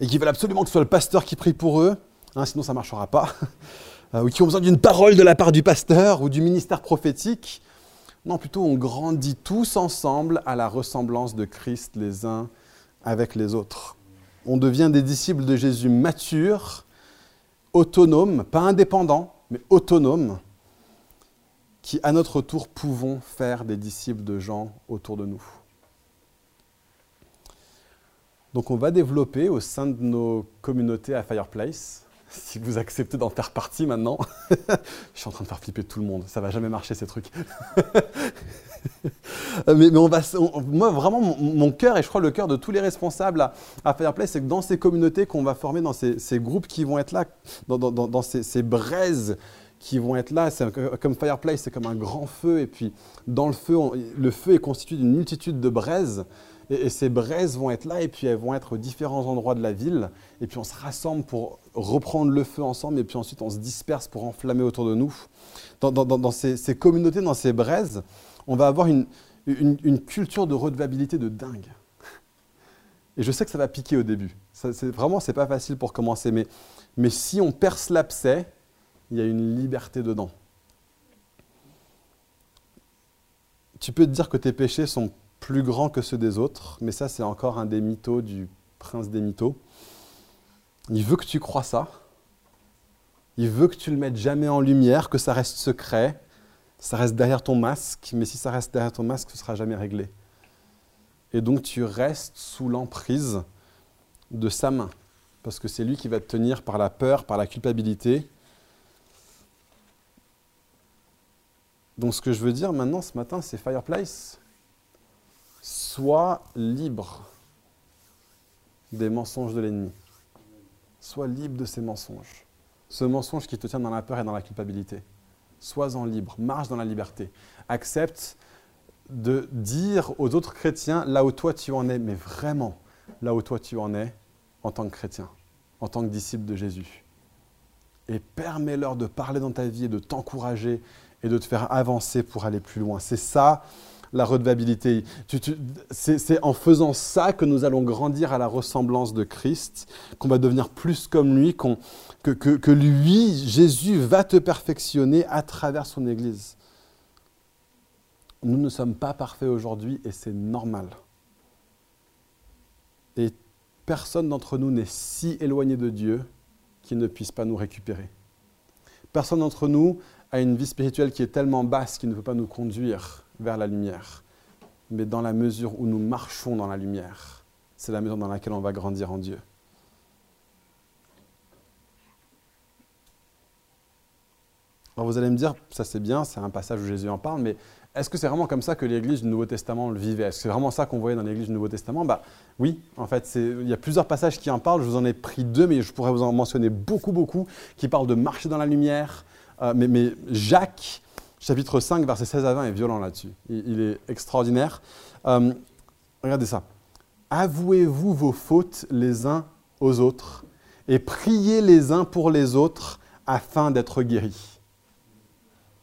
S2: et qui veulent absolument que ce soit le pasteur qui prie pour eux, hein, sinon ça ne marchera pas, euh, ou qui ont besoin d'une parole de la part du pasteur ou du ministère prophétique. Non, plutôt on grandit tous ensemble à la ressemblance de Christ les uns avec les autres. On devient des disciples de Jésus matures, autonomes, pas indépendants, mais autonomes, qui à notre tour pouvons faire des disciples de gens autour de nous. Donc on va développer au sein de nos communautés à Fireplace si vous acceptez d'en faire partie maintenant, je suis en train de faire flipper tout le monde. Ça va jamais marcher ces trucs. mais, on va, moi vraiment mon, cœur et je crois le cœur de tous les responsables à, à Fireplace, c'est que dans ces communautés qu'on va former, dans ces, groupes qui vont être là, dans, ces, braises qui vont être là, c'est comme Fireplace, c'est comme un grand feu et puis dans le feu, le feu est constitué d'une multitude de braises. Et, ces braises vont être là, et puis elles vont être aux différents endroits de la ville. Et puis on se rassemble pour reprendre le feu ensemble, et puis ensuite on se disperse pour enflammer autour de nous. Dans, ces, communautés, dans ces braises, on va avoir une, culture de redevabilité de dingue. Et je sais que ça va piquer au début. C'est, vraiment, pas facile pour commencer. Mais, mais si on perce l'abcès, il y a une liberté dedans. Tu peux te dire que tes péchés sont plus grands que ceux des autres, mais ça, c'est encore un des mythos du prince des mythos. Il veut que tu crois ça. Il veut que tu le mettes jamais en lumière, que ça reste secret, ça reste derrière ton masque, mais si ça reste derrière ton masque, ce ne sera jamais réglé. Et donc tu restes sous l'emprise de sa main, parce que c'est lui qui va te tenir par la peur, par la culpabilité. Donc ce que je veux dire maintenant ce matin, c'est Fireplace. Sois libre des mensonges de l'ennemi. Sois libre de ces mensonges. Ce mensonge qui te tient dans la peur et dans la culpabilité. Sois-en libre, marche dans la liberté. Accepte de dire aux autres chrétiens là où toi tu en es, mais vraiment là où toi tu en es en tant que chrétien, en tant que disciple de Jésus. Et permets-leur de parler dans ta vie et de t'encourager et de te faire avancer pour aller plus loin. C'est ça la redevabilité. c'est en faisant ça que nous allons grandir à la ressemblance de Christ, qu'on va devenir plus comme lui, que, que lui, Jésus, va te perfectionner à travers son Église. Nous ne sommes pas parfaits aujourd'hui et c'est normal. Et personne d'entre nous n'est si éloigné de Dieu qu'il ne puisse pas nous récupérer. Personne d'entre nous a une vie spirituelle qui est tellement basse qu'il ne peut pas nous conduire vers la lumière. Mais dans la mesure où nous marchons dans la lumière, c'est la mesure dans laquelle on va grandir en Dieu. Alors vous allez me dire, ça c'est bien, c'est un passage où Jésus en parle, mais est-ce que c'est vraiment comme ça que l'Église du Nouveau Testament le vivait? Est-ce que c'est vraiment ça qu'on voyait dans l'Église du Nouveau Testament? Bah, Oui, en fait, il y a plusieurs passages qui en parlent. Je vous en ai pris deux, mais je pourrais vous en mentionner beaucoup, beaucoup, qui parlent de marcher dans la lumière. Euh, mais, Jacques, chapitre 5, verset 16 à 20, est violent là-dessus. Il, est extraordinaire. Euh, regardez ça. Avouez-vous vos fautes les uns aux autres et priez les uns pour les autres afin d'être guéris.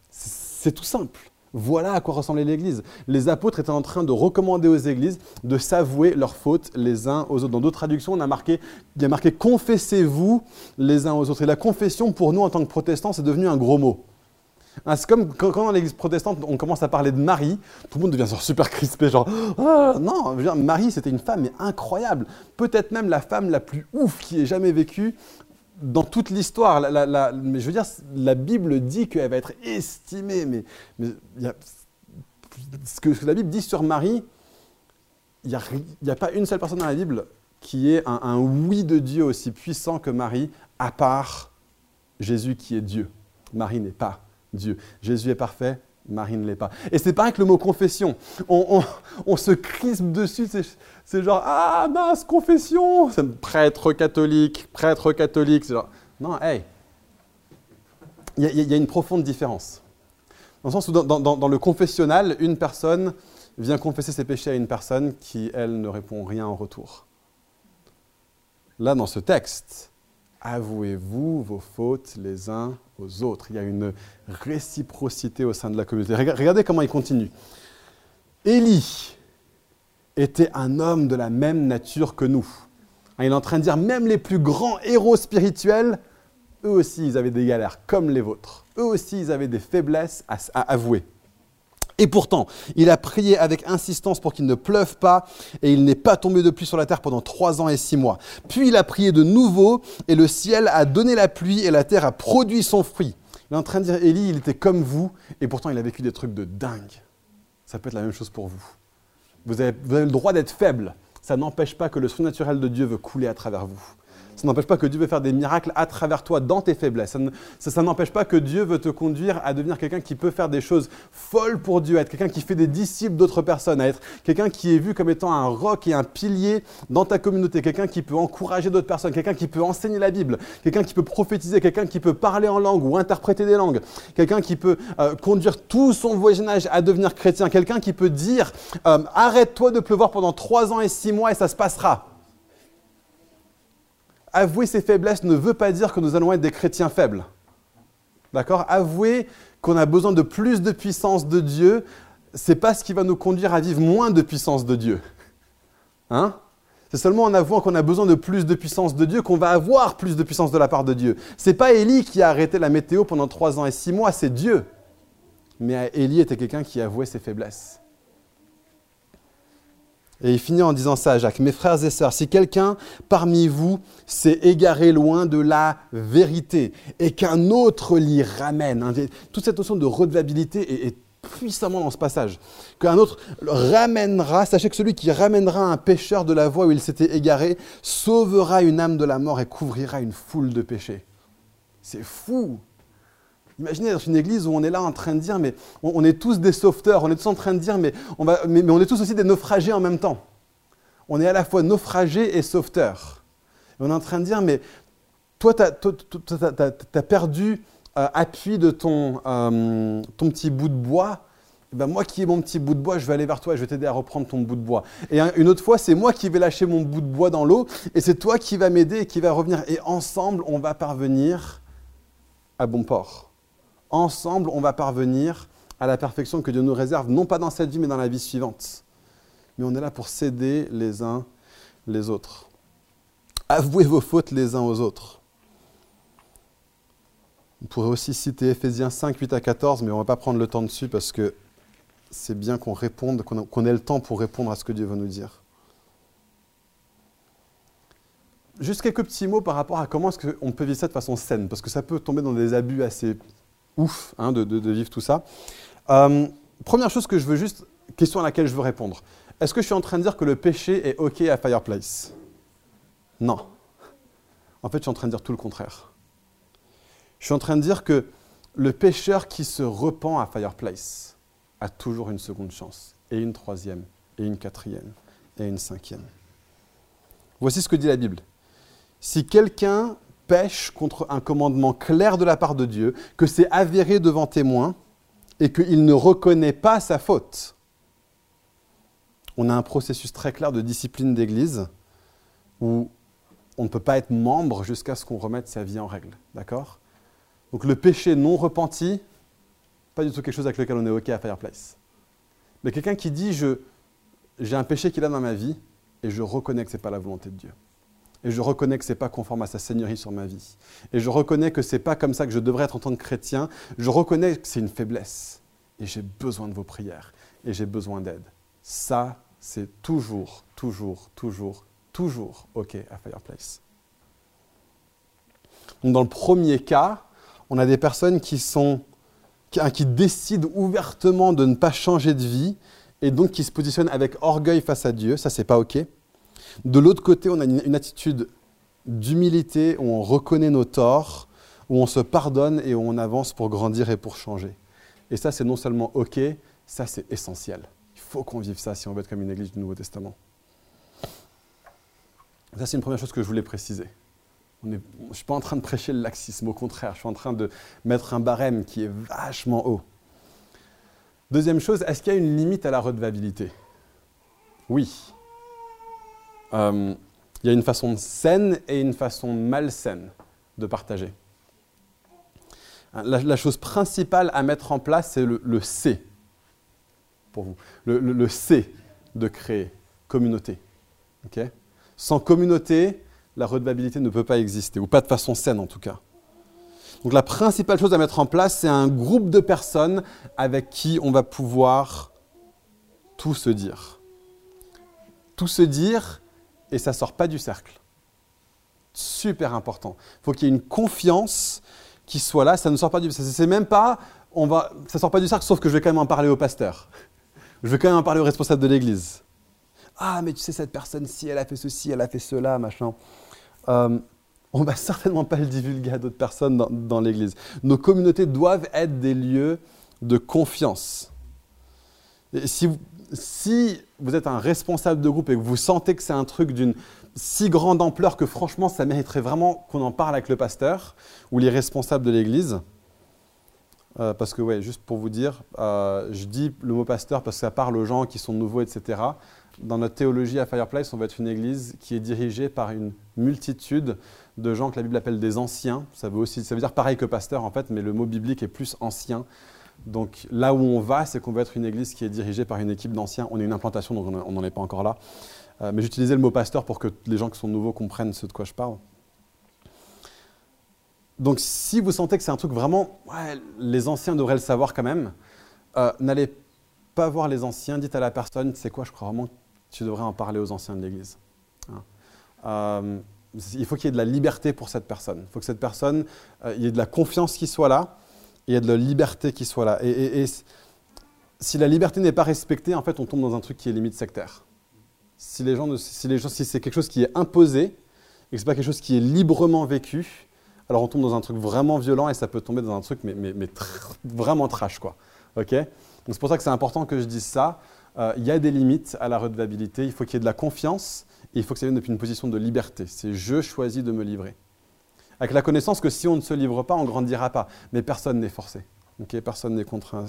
S2: C'est tout simple. Voilà à quoi ressemblait l'Église. Les apôtres étaient en train de recommander aux églises de s'avouer leurs fautes les uns aux autres. Dans d'autres traductions, on a marqué, il y a marqué confessez-vous les uns aux autres. Et la confession, pour nous en tant que protestants, c'est devenu un gros mot. Hein, c'est comme quand, dans l'église protestante, on commence à parler de Marie, tout le monde devient super crispé, genre ah, non, Marie c'était une femme incroyable, peut-être même la femme la plus ouf qui ait jamais vécu dans toute l'histoire. mais je veux dire, la Bible dit qu'elle va être estimée, mais, ce, que, la Bible dit sur Marie, il n'y a, pas une seule personne dans la Bible qui ait un oui de Dieu aussi puissant que Marie, à part Jésus qui est Dieu. Marie n'est pas Dieu. Jésus est parfait, Marie ne l'est pas. Et c'est pareil que le mot confession. On, se crispe dessus, c'est genre Ah mince, confession Prêtre catholique, prêtre catholique. Non, hey Il y, a une profonde différence. Dans le sens où, dans, le confessionnal, une personne vient confesser ses péchés à une personne qui, elle, ne répond rien en retour. Là, dans ce texte, avouez-vous vos fautes les uns aux autres. Il y a une réciprocité au sein de la communauté. Regardez comment il continue. Élie était un homme de la même nature que nous. Il est en train de dire, même les plus grands héros spirituels, eux aussi, ils avaient des galères comme les vôtres. Eux aussi, ils avaient des faiblesses à, avouer. Et pourtant, il a prié avec insistance pour qu'il ne pleuve pas, et il n'est pas tombé de pluie sur la terre pendant trois ans et six mois. Puis il a prié de nouveau, et le ciel a donné la pluie, et la terre a produit son fruit. Il est en train de dire, Élie, il était comme vous, et pourtant il a vécu des trucs de dingue. Ça peut être la même chose pour vous. Vous avez, le droit d'être faible. Ça n'empêche pas que le surnaturel de Dieu veut couler à travers vous. Ça n'empêche pas que Dieu veut faire des miracles à travers toi, dans tes faiblesses. Ça, n'empêche pas que Dieu veut te conduire à devenir quelqu'un qui peut faire des choses folles pour Dieu, à être quelqu'un qui fait des disciples d'autres personnes, à être quelqu'un qui est vu comme étant un roc et un pilier dans ta communauté, quelqu'un qui peut encourager d'autres personnes, quelqu'un qui peut enseigner la Bible, quelqu'un qui peut prophétiser, quelqu'un qui peut parler en langue ou interpréter des langues, quelqu'un qui peut euh, conduire tout son voisinage à devenir chrétien, quelqu'un qui peut dire euh, arrête-toi de pleuvoir pendant trois ans et six mois et ça se passera avouer ses faiblesses ne veut pas dire que nous allons être des chrétiens faibles. D'accord? Avouer qu'on a besoin de plus de puissance de Dieu, c'est pas ce qui va nous conduire à vivre moins de puissance de Dieu. Hein? C'est seulement en avouant qu'on a besoin de plus de puissance de Dieu qu'on va avoir plus de puissance de la part de Dieu. C'est pas Élie qui a arrêté la météo pendant trois ans et six mois, c'est Dieu. Mais Élie était quelqu'un qui avouait ses faiblesses. Et il finit en disant ça à Jacques, mes frères et sœurs, si quelqu'un parmi vous s'est égaré loin de la vérité et qu'un autre l'y ramène, hein, toute cette notion de redevabilité est, puissamment dans ce passage, qu'un autre ramènera, sachez que celui qui ramènera un pécheur de la voie où il s'était égaré sauvera une âme de la mort et couvrira une foule de péchés. C'est fou Imaginez dans une église où on est là en train de dire, mais on, est tous des sauveteurs, on est tous en train de dire, mais on, va, mais, on est tous aussi des naufragés en même temps. On est à la fois naufragés et sauveteurs. on est en train de dire, mais toi, tu as, perdu euh, appui de ton, euh, ton petit bout de bois. Eh ben moi qui ai mon petit bout de bois, je vais aller vers toi et je vais t'aider à reprendre ton bout de bois. Et une autre fois, c'est moi qui vais lâcher mon bout de bois dans l'eau et c'est toi qui vas m'aider et qui va revenir. Et ensemble, on va parvenir à bon port ensemble, on va parvenir à la perfection que Dieu nous réserve, non pas dans cette vie, mais dans la vie suivante. Mais on est là pour s'aider les uns les autres. Avouez vos fautes les uns aux autres. On pourrait aussi citer Ephésiens 5, 8 à 14, mais on ne va pas prendre le temps dessus parce que c'est bien qu'on réponde, qu'on ait le temps pour répondre à ce que Dieu veut nous dire. Juste quelques petits mots par rapport à comment est-ce qu'on peut vivre ça de façon saine, parce que ça peut tomber dans des abus assez ouf hein, de, vivre tout ça. Euh, première chose que je veux juste, question à laquelle je veux répondre. Est-ce que je suis en train de dire que le péché est OK à Fireplace? Non. En fait, je suis en train de dire tout le contraire. Je suis en train de dire que le pécheur qui se repent à Fireplace a toujours une seconde chance, et une troisième, et une quatrième, et une cinquième. Voici ce que dit la Bible. Si quelqu'un pêche contre un commandement clair de la part de Dieu, que c'est avéré devant témoin et qu'il ne reconnaît pas sa faute. On a un processus très clair de discipline d'Église où on ne peut pas être membre jusqu'à ce qu'on remette sa vie en règle. D'accord? Donc le péché non repenti, pas du tout quelque chose avec lequel on est OK à Fireplace. Mais quelqu'un qui dit j'ai un péché qu'il a dans ma vie et je reconnais que ce n'est pas la volonté de Dieu. Et je reconnais que ce n'est pas conforme à sa seigneurie sur ma vie. Et je reconnais que ce n'est pas comme ça que je devrais être en tant que chrétien. Je reconnais que c'est une faiblesse. Et j'ai besoin de vos prières. Et j'ai besoin d'aide. Ça, c'est toujours, toujours, toujours, toujours OK à Fireplace. Donc dans le premier cas, on a des personnes qui, sont, qui décident ouvertement de ne pas changer de vie et donc qui se positionnent avec orgueil face à Dieu. Ça, c'est pas OK. De l'autre côté, on a une, attitude d'humilité où on reconnaît nos torts, où on se pardonne et où on avance pour grandir et pour changer. Et ça, c'est non seulement OK, ça, c'est essentiel. Il faut qu'on vive ça si on veut être comme une église du Nouveau Testament. Ça, c'est une première chose que je voulais préciser. je ne suis pas en train de prêcher le laxisme, au contraire, je suis en train de mettre un barème qui est vachement haut. Deuxième chose, est-ce qu'il y a une limite à la redevabilité? Oui. Euh, il y a une façon saine et une façon malsaine de partager. La, chose principale à mettre en place, c'est le, C pour vous. Le, C de créer communauté. Sans communauté, la redevabilité ne peut pas exister, ou pas de façon saine en tout cas. Donc la principale chose à mettre en place, c'est un groupe de personnes avec qui on va pouvoir tout se dire. Tout se dire et ça ne sort pas du cercle. Super important. Il faut qu'il y ait une confiance qui soit là. Ça ne sort pas du cercle. C'est même pas, on va, ça sort pas du cercle, sauf que je vais quand même en parler au pasteur. Je vais quand même en parler au responsable de l'église. Ah, mais tu sais, cette personne-ci, elle a fait ceci, elle a fait cela, machin. Euh, on va certainement pas le divulguer à d'autres personnes dans, dans l'église. Nos communautés doivent être des lieux de confiance. Et si vous, si vous êtes un responsable de groupe et que vous sentez que c'est un truc d'une si grande ampleur que franchement, ça mériterait vraiment qu'on en parle avec le pasteur ou les responsables de l'Église, euh, parce que, ouais, juste pour vous dire, euh, je dis le mot pasteur parce que ça parle aux gens qui sont nouveaux, etc. Dans notre théologie à Fireplace, on va être une église qui est dirigée par une multitude de gens que la Bible appelle des anciens. Ça veut, aussi, ça veut dire pareil que pasteur, en fait, mais le mot biblique est plus ancien. Donc là où on va, c'est qu'on va être une église qui est dirigée par une équipe d'anciens. On est une implantation, donc on n'en est pas encore là. Euh, mais j'utilisais le mot pasteur pour que les gens qui sont nouveaux comprennent ce de quoi je parle. Donc si vous sentez que c'est un truc vraiment, ouais, les anciens devraient le savoir quand même, euh, n'allez pas voir les anciens, dites à la personne, c'est quoi, je crois vraiment que tu devrais en parler aux anciens de l'Église. Hein. Euh, il faut qu'il y ait de la liberté pour cette personne. Il faut que cette personne, il y ait de la confiance qui soit là, il y ait de la liberté qui soit là. et si la liberté n'est pas respectée, en fait, on tombe dans un truc qui est limite sectaire. Si, les gens si, les gens, si c'est quelque chose qui est imposé et que ce n'est pas quelque chose qui est librement vécu, alors on tombe dans un truc vraiment violent et ça peut tomber dans un truc mais vraiment trash. Quoi. Ok? Donc c'est pour ça que c'est important que je dise ça. Euh, il y a des limites à la redevabilité. Il faut qu'il y ait de la confiance et il faut que ça vienne depuis une position de liberté. C'est je choisis de me livrer. Avec la connaissance que si on ne se livre pas, on ne grandira pas. Mais personne n'est forcé. Personne n'est contraint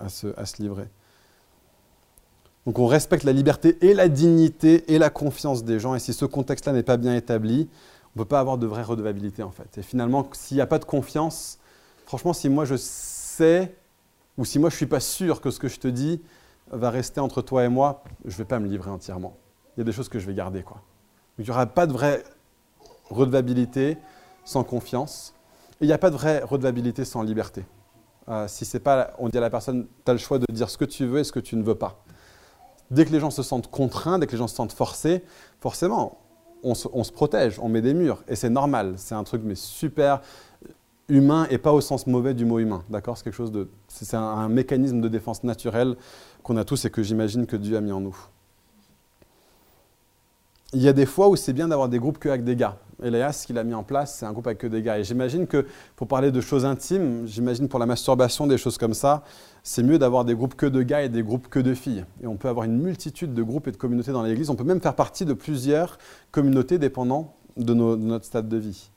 S2: à, se, livrer. Donc on respecte la liberté et la dignité et la confiance des gens. Et si ce contexte-là n'est pas bien établi, on ne peut pas avoir de vraie redevabilité en fait. Et finalement, s'il n'y a pas de confiance, franchement, si moi je sais ou si moi je ne suis pas sûr que ce que je te dis va rester entre toi et moi, je ne vais pas me livrer entièrement. Il y a des choses que je vais garder. Quoi. il n'y aura pas de vraie redevabilité sans confiance. Il n'y a pas de vraie redevabilité sans liberté. Euh, si c'est pas, on dit à la personne, tu as le choix de dire ce que tu veux et ce que tu ne veux pas. Dès que les gens se sentent contraints, dès que les gens se sentent forcés, forcément, on se, protège, on met des murs. Et c'est normal, c'est un truc mais super humain et pas au sens mauvais du mot humain. D'accord? C'est quelque chose de, c'est un mécanisme de défense naturel qu'on a tous et que j'imagine que Dieu a mis en nous il y a des fois où c'est bien d'avoir des groupes que avec des gars. Elias, ce qu'il a mis en place, c'est un groupe avec que des gars. Et j'imagine que pour parler de choses intimes, j'imagine pour la masturbation, des choses comme ça, c'est mieux d'avoir des groupes que de gars et des groupes que de filles. Et on peut avoir une multitude de groupes et de communautés dans l'Église. On peut même faire partie de plusieurs communautés dépendant de, notre stade de vie.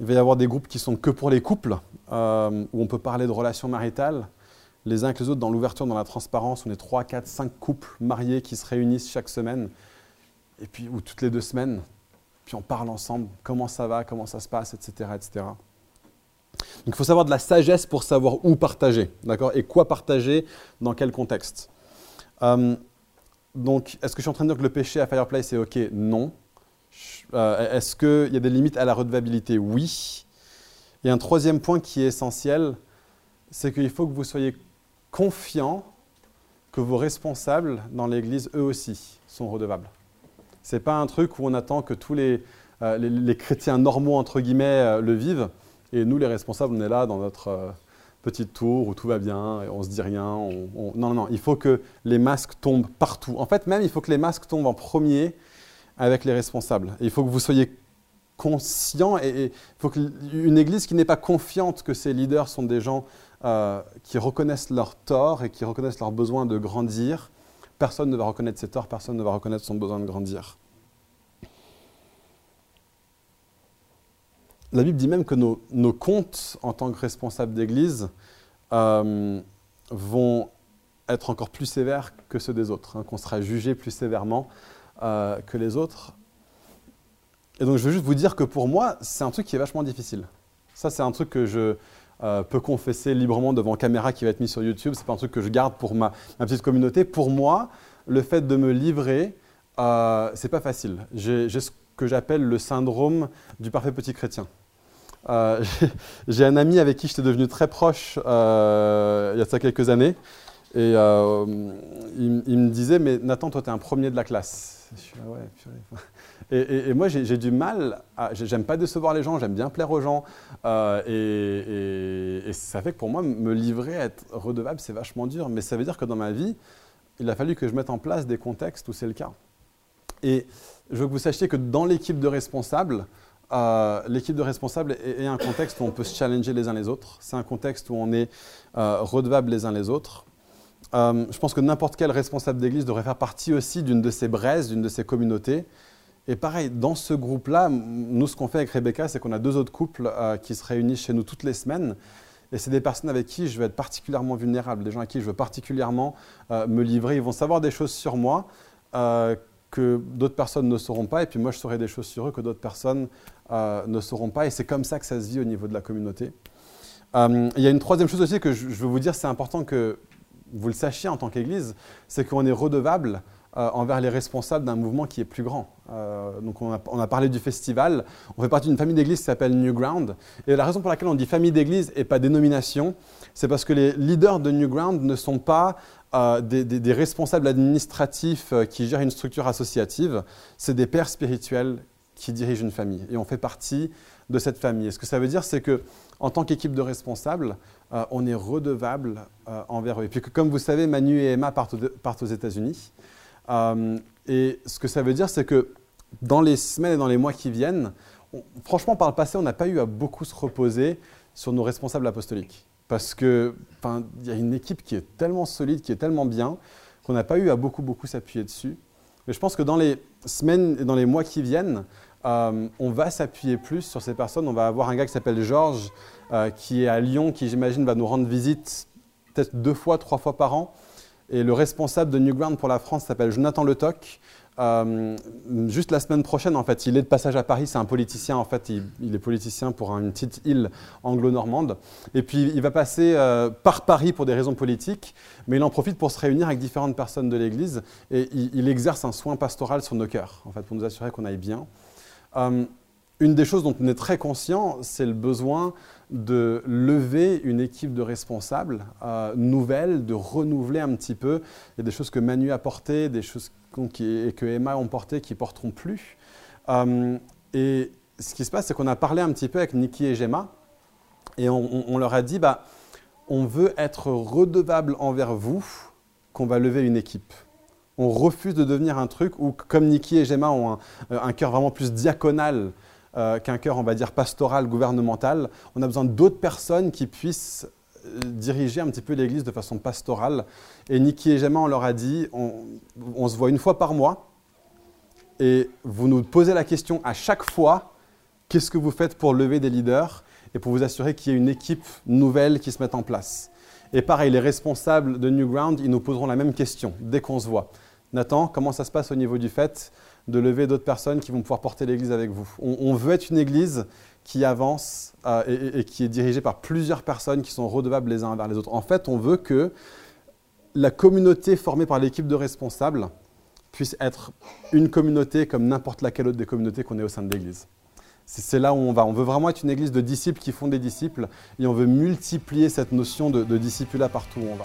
S2: Il va y avoir des groupes qui sont que pour les couples, euh, où on peut parler de relations maritales, les uns avec les autres, dans l'ouverture, dans la transparence. On est 3, 4, 5 couples mariés qui se réunissent chaque semaine et puis ou toutes les deux semaines, puis on parle ensemble, comment ça va, comment ça se passe, etc. etc. Donc il faut savoir de la sagesse pour savoir où partager, d'accord Et quoi partager, dans quel contexte. Euh, donc, est-ce que je suis en train de dire que le péché à Fireplace est OK? Non. Euh, est-ce qu'il y a des limites à la redevabilité? Oui. Et un troisième point qui est essentiel, c'est qu'il faut que vous soyez confiant que vos responsables dans l'Église, eux aussi, sont redevables. Ce n'est pas un truc où on attend que tous les, euh, les, chrétiens normaux, entre guillemets, euh, le vivent. Et nous, les responsables, on est là dans notre euh, petite tour où tout va bien, et on se dit rien. Non, non, non, il faut que les masques tombent partout. En fait, même, il faut que les masques tombent en premier avec les responsables. il faut que vous soyez conscient et il faut qu'une église qui n'est pas confiante que ses leaders sont des gens qui reconnaissent leurs torts et qui reconnaissent leur besoin de grandir, personne ne va reconnaître ses torts, personne ne va reconnaître son besoin de grandir. La Bible dit même que nos, comptes en tant que responsables d'Église euh, vont être encore plus sévères que ceux des autres, hein, qu'on sera jugé plus sévèrement euh, que les autres. Et donc je veux juste vous dire que pour moi, c'est un truc qui est vachement difficile. Ça, c'est un truc que je, euh, peut confesser librement devant caméra qui va être mis sur YouTube. C'est pas un truc que je garde pour ma, petite communauté. Pour moi, le fait de me livrer, euh, c'est pas facile. J'ai ce que j'appelle le syndrome du parfait petit chrétien. Euh, j'ai un ami avec qui j'étais devenu très proche euh, il y a ça quelques années. Et il, il, me disait, mais Nathan, toi, tu es un premier de la classe. Et, moi, j'ai du mal, j'aime pas décevoir les gens, j'aime bien plaire aux gens. Euh, et, ça fait que pour moi, me livrer, être redevable, c'est vachement dur. Mais ça veut dire que dans ma vie, il a fallu que je mette en place des contextes où c'est le cas. Et je veux que vous sachiez que dans l'équipe de responsables, euh, l'équipe de responsables est, un contexte où on peut se challenger les uns les autres. C'est un contexte où on est euh, redevable les uns les autres. Je pense que n'importe quel responsable d'église devrait faire partie aussi d'une de ces braises, d'une de ces communautés et pareil, dans ce groupe-là, nous, ce qu'on fait avec Rebecca, c'est qu'on a deux autres couples euh, qui se réunissent chez nous toutes les semaines. Et c'est des personnes avec qui je vais être particulièrement vulnérable, des gens à qui je veux particulièrement euh, me livrer. Ils vont savoir des choses sur moi euh, que d'autres personnes ne sauront pas. Et puis moi, je saurai des choses sur eux que d'autres personnes ne sauront pas. Et c'est comme ça que ça se vit au niveau de la communauté. il y a une troisième chose aussi que je veux vous dire, c'est important que vous le sachiez en tant qu'Église, c'est qu'on est redevable euh, envers les responsables d'un mouvement qui est plus grand. Euh, donc on a, parlé du festival, on fait partie d'une famille d'église qui s'appelle New Ground. Et la raison pour laquelle on dit famille d'église et pas dénomination, c'est parce que les leaders de New Ground ne sont pas euh, des, responsables administratifs qui gèrent une structure associative, c'est des pères spirituels qui dirigent une famille. Et on fait partie de cette famille. Et ce que ça veut dire, c'est que en tant qu'équipe de responsables, euh, on est redevable euh, envers eux. Et puis, que, comme vous savez, Manu et Emma partent, aux États-Unis. Euh, et ce que ça veut dire, c'est que dans les semaines et dans les mois qui viennent, franchement, par le passé, on n'a pas eu à beaucoup se reposer sur nos responsables apostoliques. Parce qu'il y a une équipe qui est tellement solide, qui est tellement bien, qu'on n'a pas eu à beaucoup, beaucoup s'appuyer dessus. Mais je pense que dans les semaines et dans les mois qui viennent, euh, on va s'appuyer plus sur ces personnes. On va avoir un gars qui s'appelle Georges, euh, qui est à Lyon, qui j'imagine va nous rendre visite peut-être deux fois, trois fois par an. Et le responsable de Newground pour la France s'appelle Jonathan Le Toc. Euh, juste la semaine prochaine, en fait, il est de passage à Paris. C'est un politicien, en fait, il, est politicien pour une petite île anglo-normande. Et puis, il va passer par Paris pour des raisons politiques, mais il en profite pour se réunir avec différentes personnes de l'Église et il, il, exerce un soin pastoral sur nos cœurs, en fait, pour nous assurer qu'on aille bien. Euh, une des choses dont on est très conscient, c'est le besoin de lever une équipe de responsables euh, nouvelles, de renouveler un petit peu. Il y a des choses que Manu a portées, des choses et que Emma ont portées qui ne porteront plus. Euh, et ce qui se passe, c'est qu'on a parlé un petit peu avec Nikki et Gemma, et on, on, leur a dit, bah, on veut être redevable envers vous qu'on va lever une équipe. On refuse de devenir un truc où, comme Nikki et Gemma ont un, un cœur vraiment plus diaconal euh, qu'un cœur, on va dire, pastoral, gouvernemental. On a besoin d'autres personnes qui puissent euh, diriger un petit peu l'Église de façon pastorale. Et Niki et Gemma, on leur a dit, on, on, se voit une fois par mois, et vous nous posez la question à chaque fois, qu'est-ce que vous faites pour lever des leaders et pour vous assurer qu'il y ait une équipe nouvelle qui se mette en place? Et pareil, les responsables de Newground, ils nous poseront la même question dès qu'on se voit. Nathan, comment ça se passe au niveau du fait de lever d'autres personnes qui vont pouvoir porter l'Église avec vous? On, veut être une Église qui avance euh, et, qui est dirigée par plusieurs personnes qui sont redevables les uns envers les autres. En fait, on veut que la communauté formée par l'équipe de responsables puisse être une communauté comme n'importe laquelle autre des communautés qu'on est au sein de l'Église. C'est là où on va. On veut vraiment être une église de disciples qui font des disciples et on veut multiplier cette notion de, de discipulat partout où on va.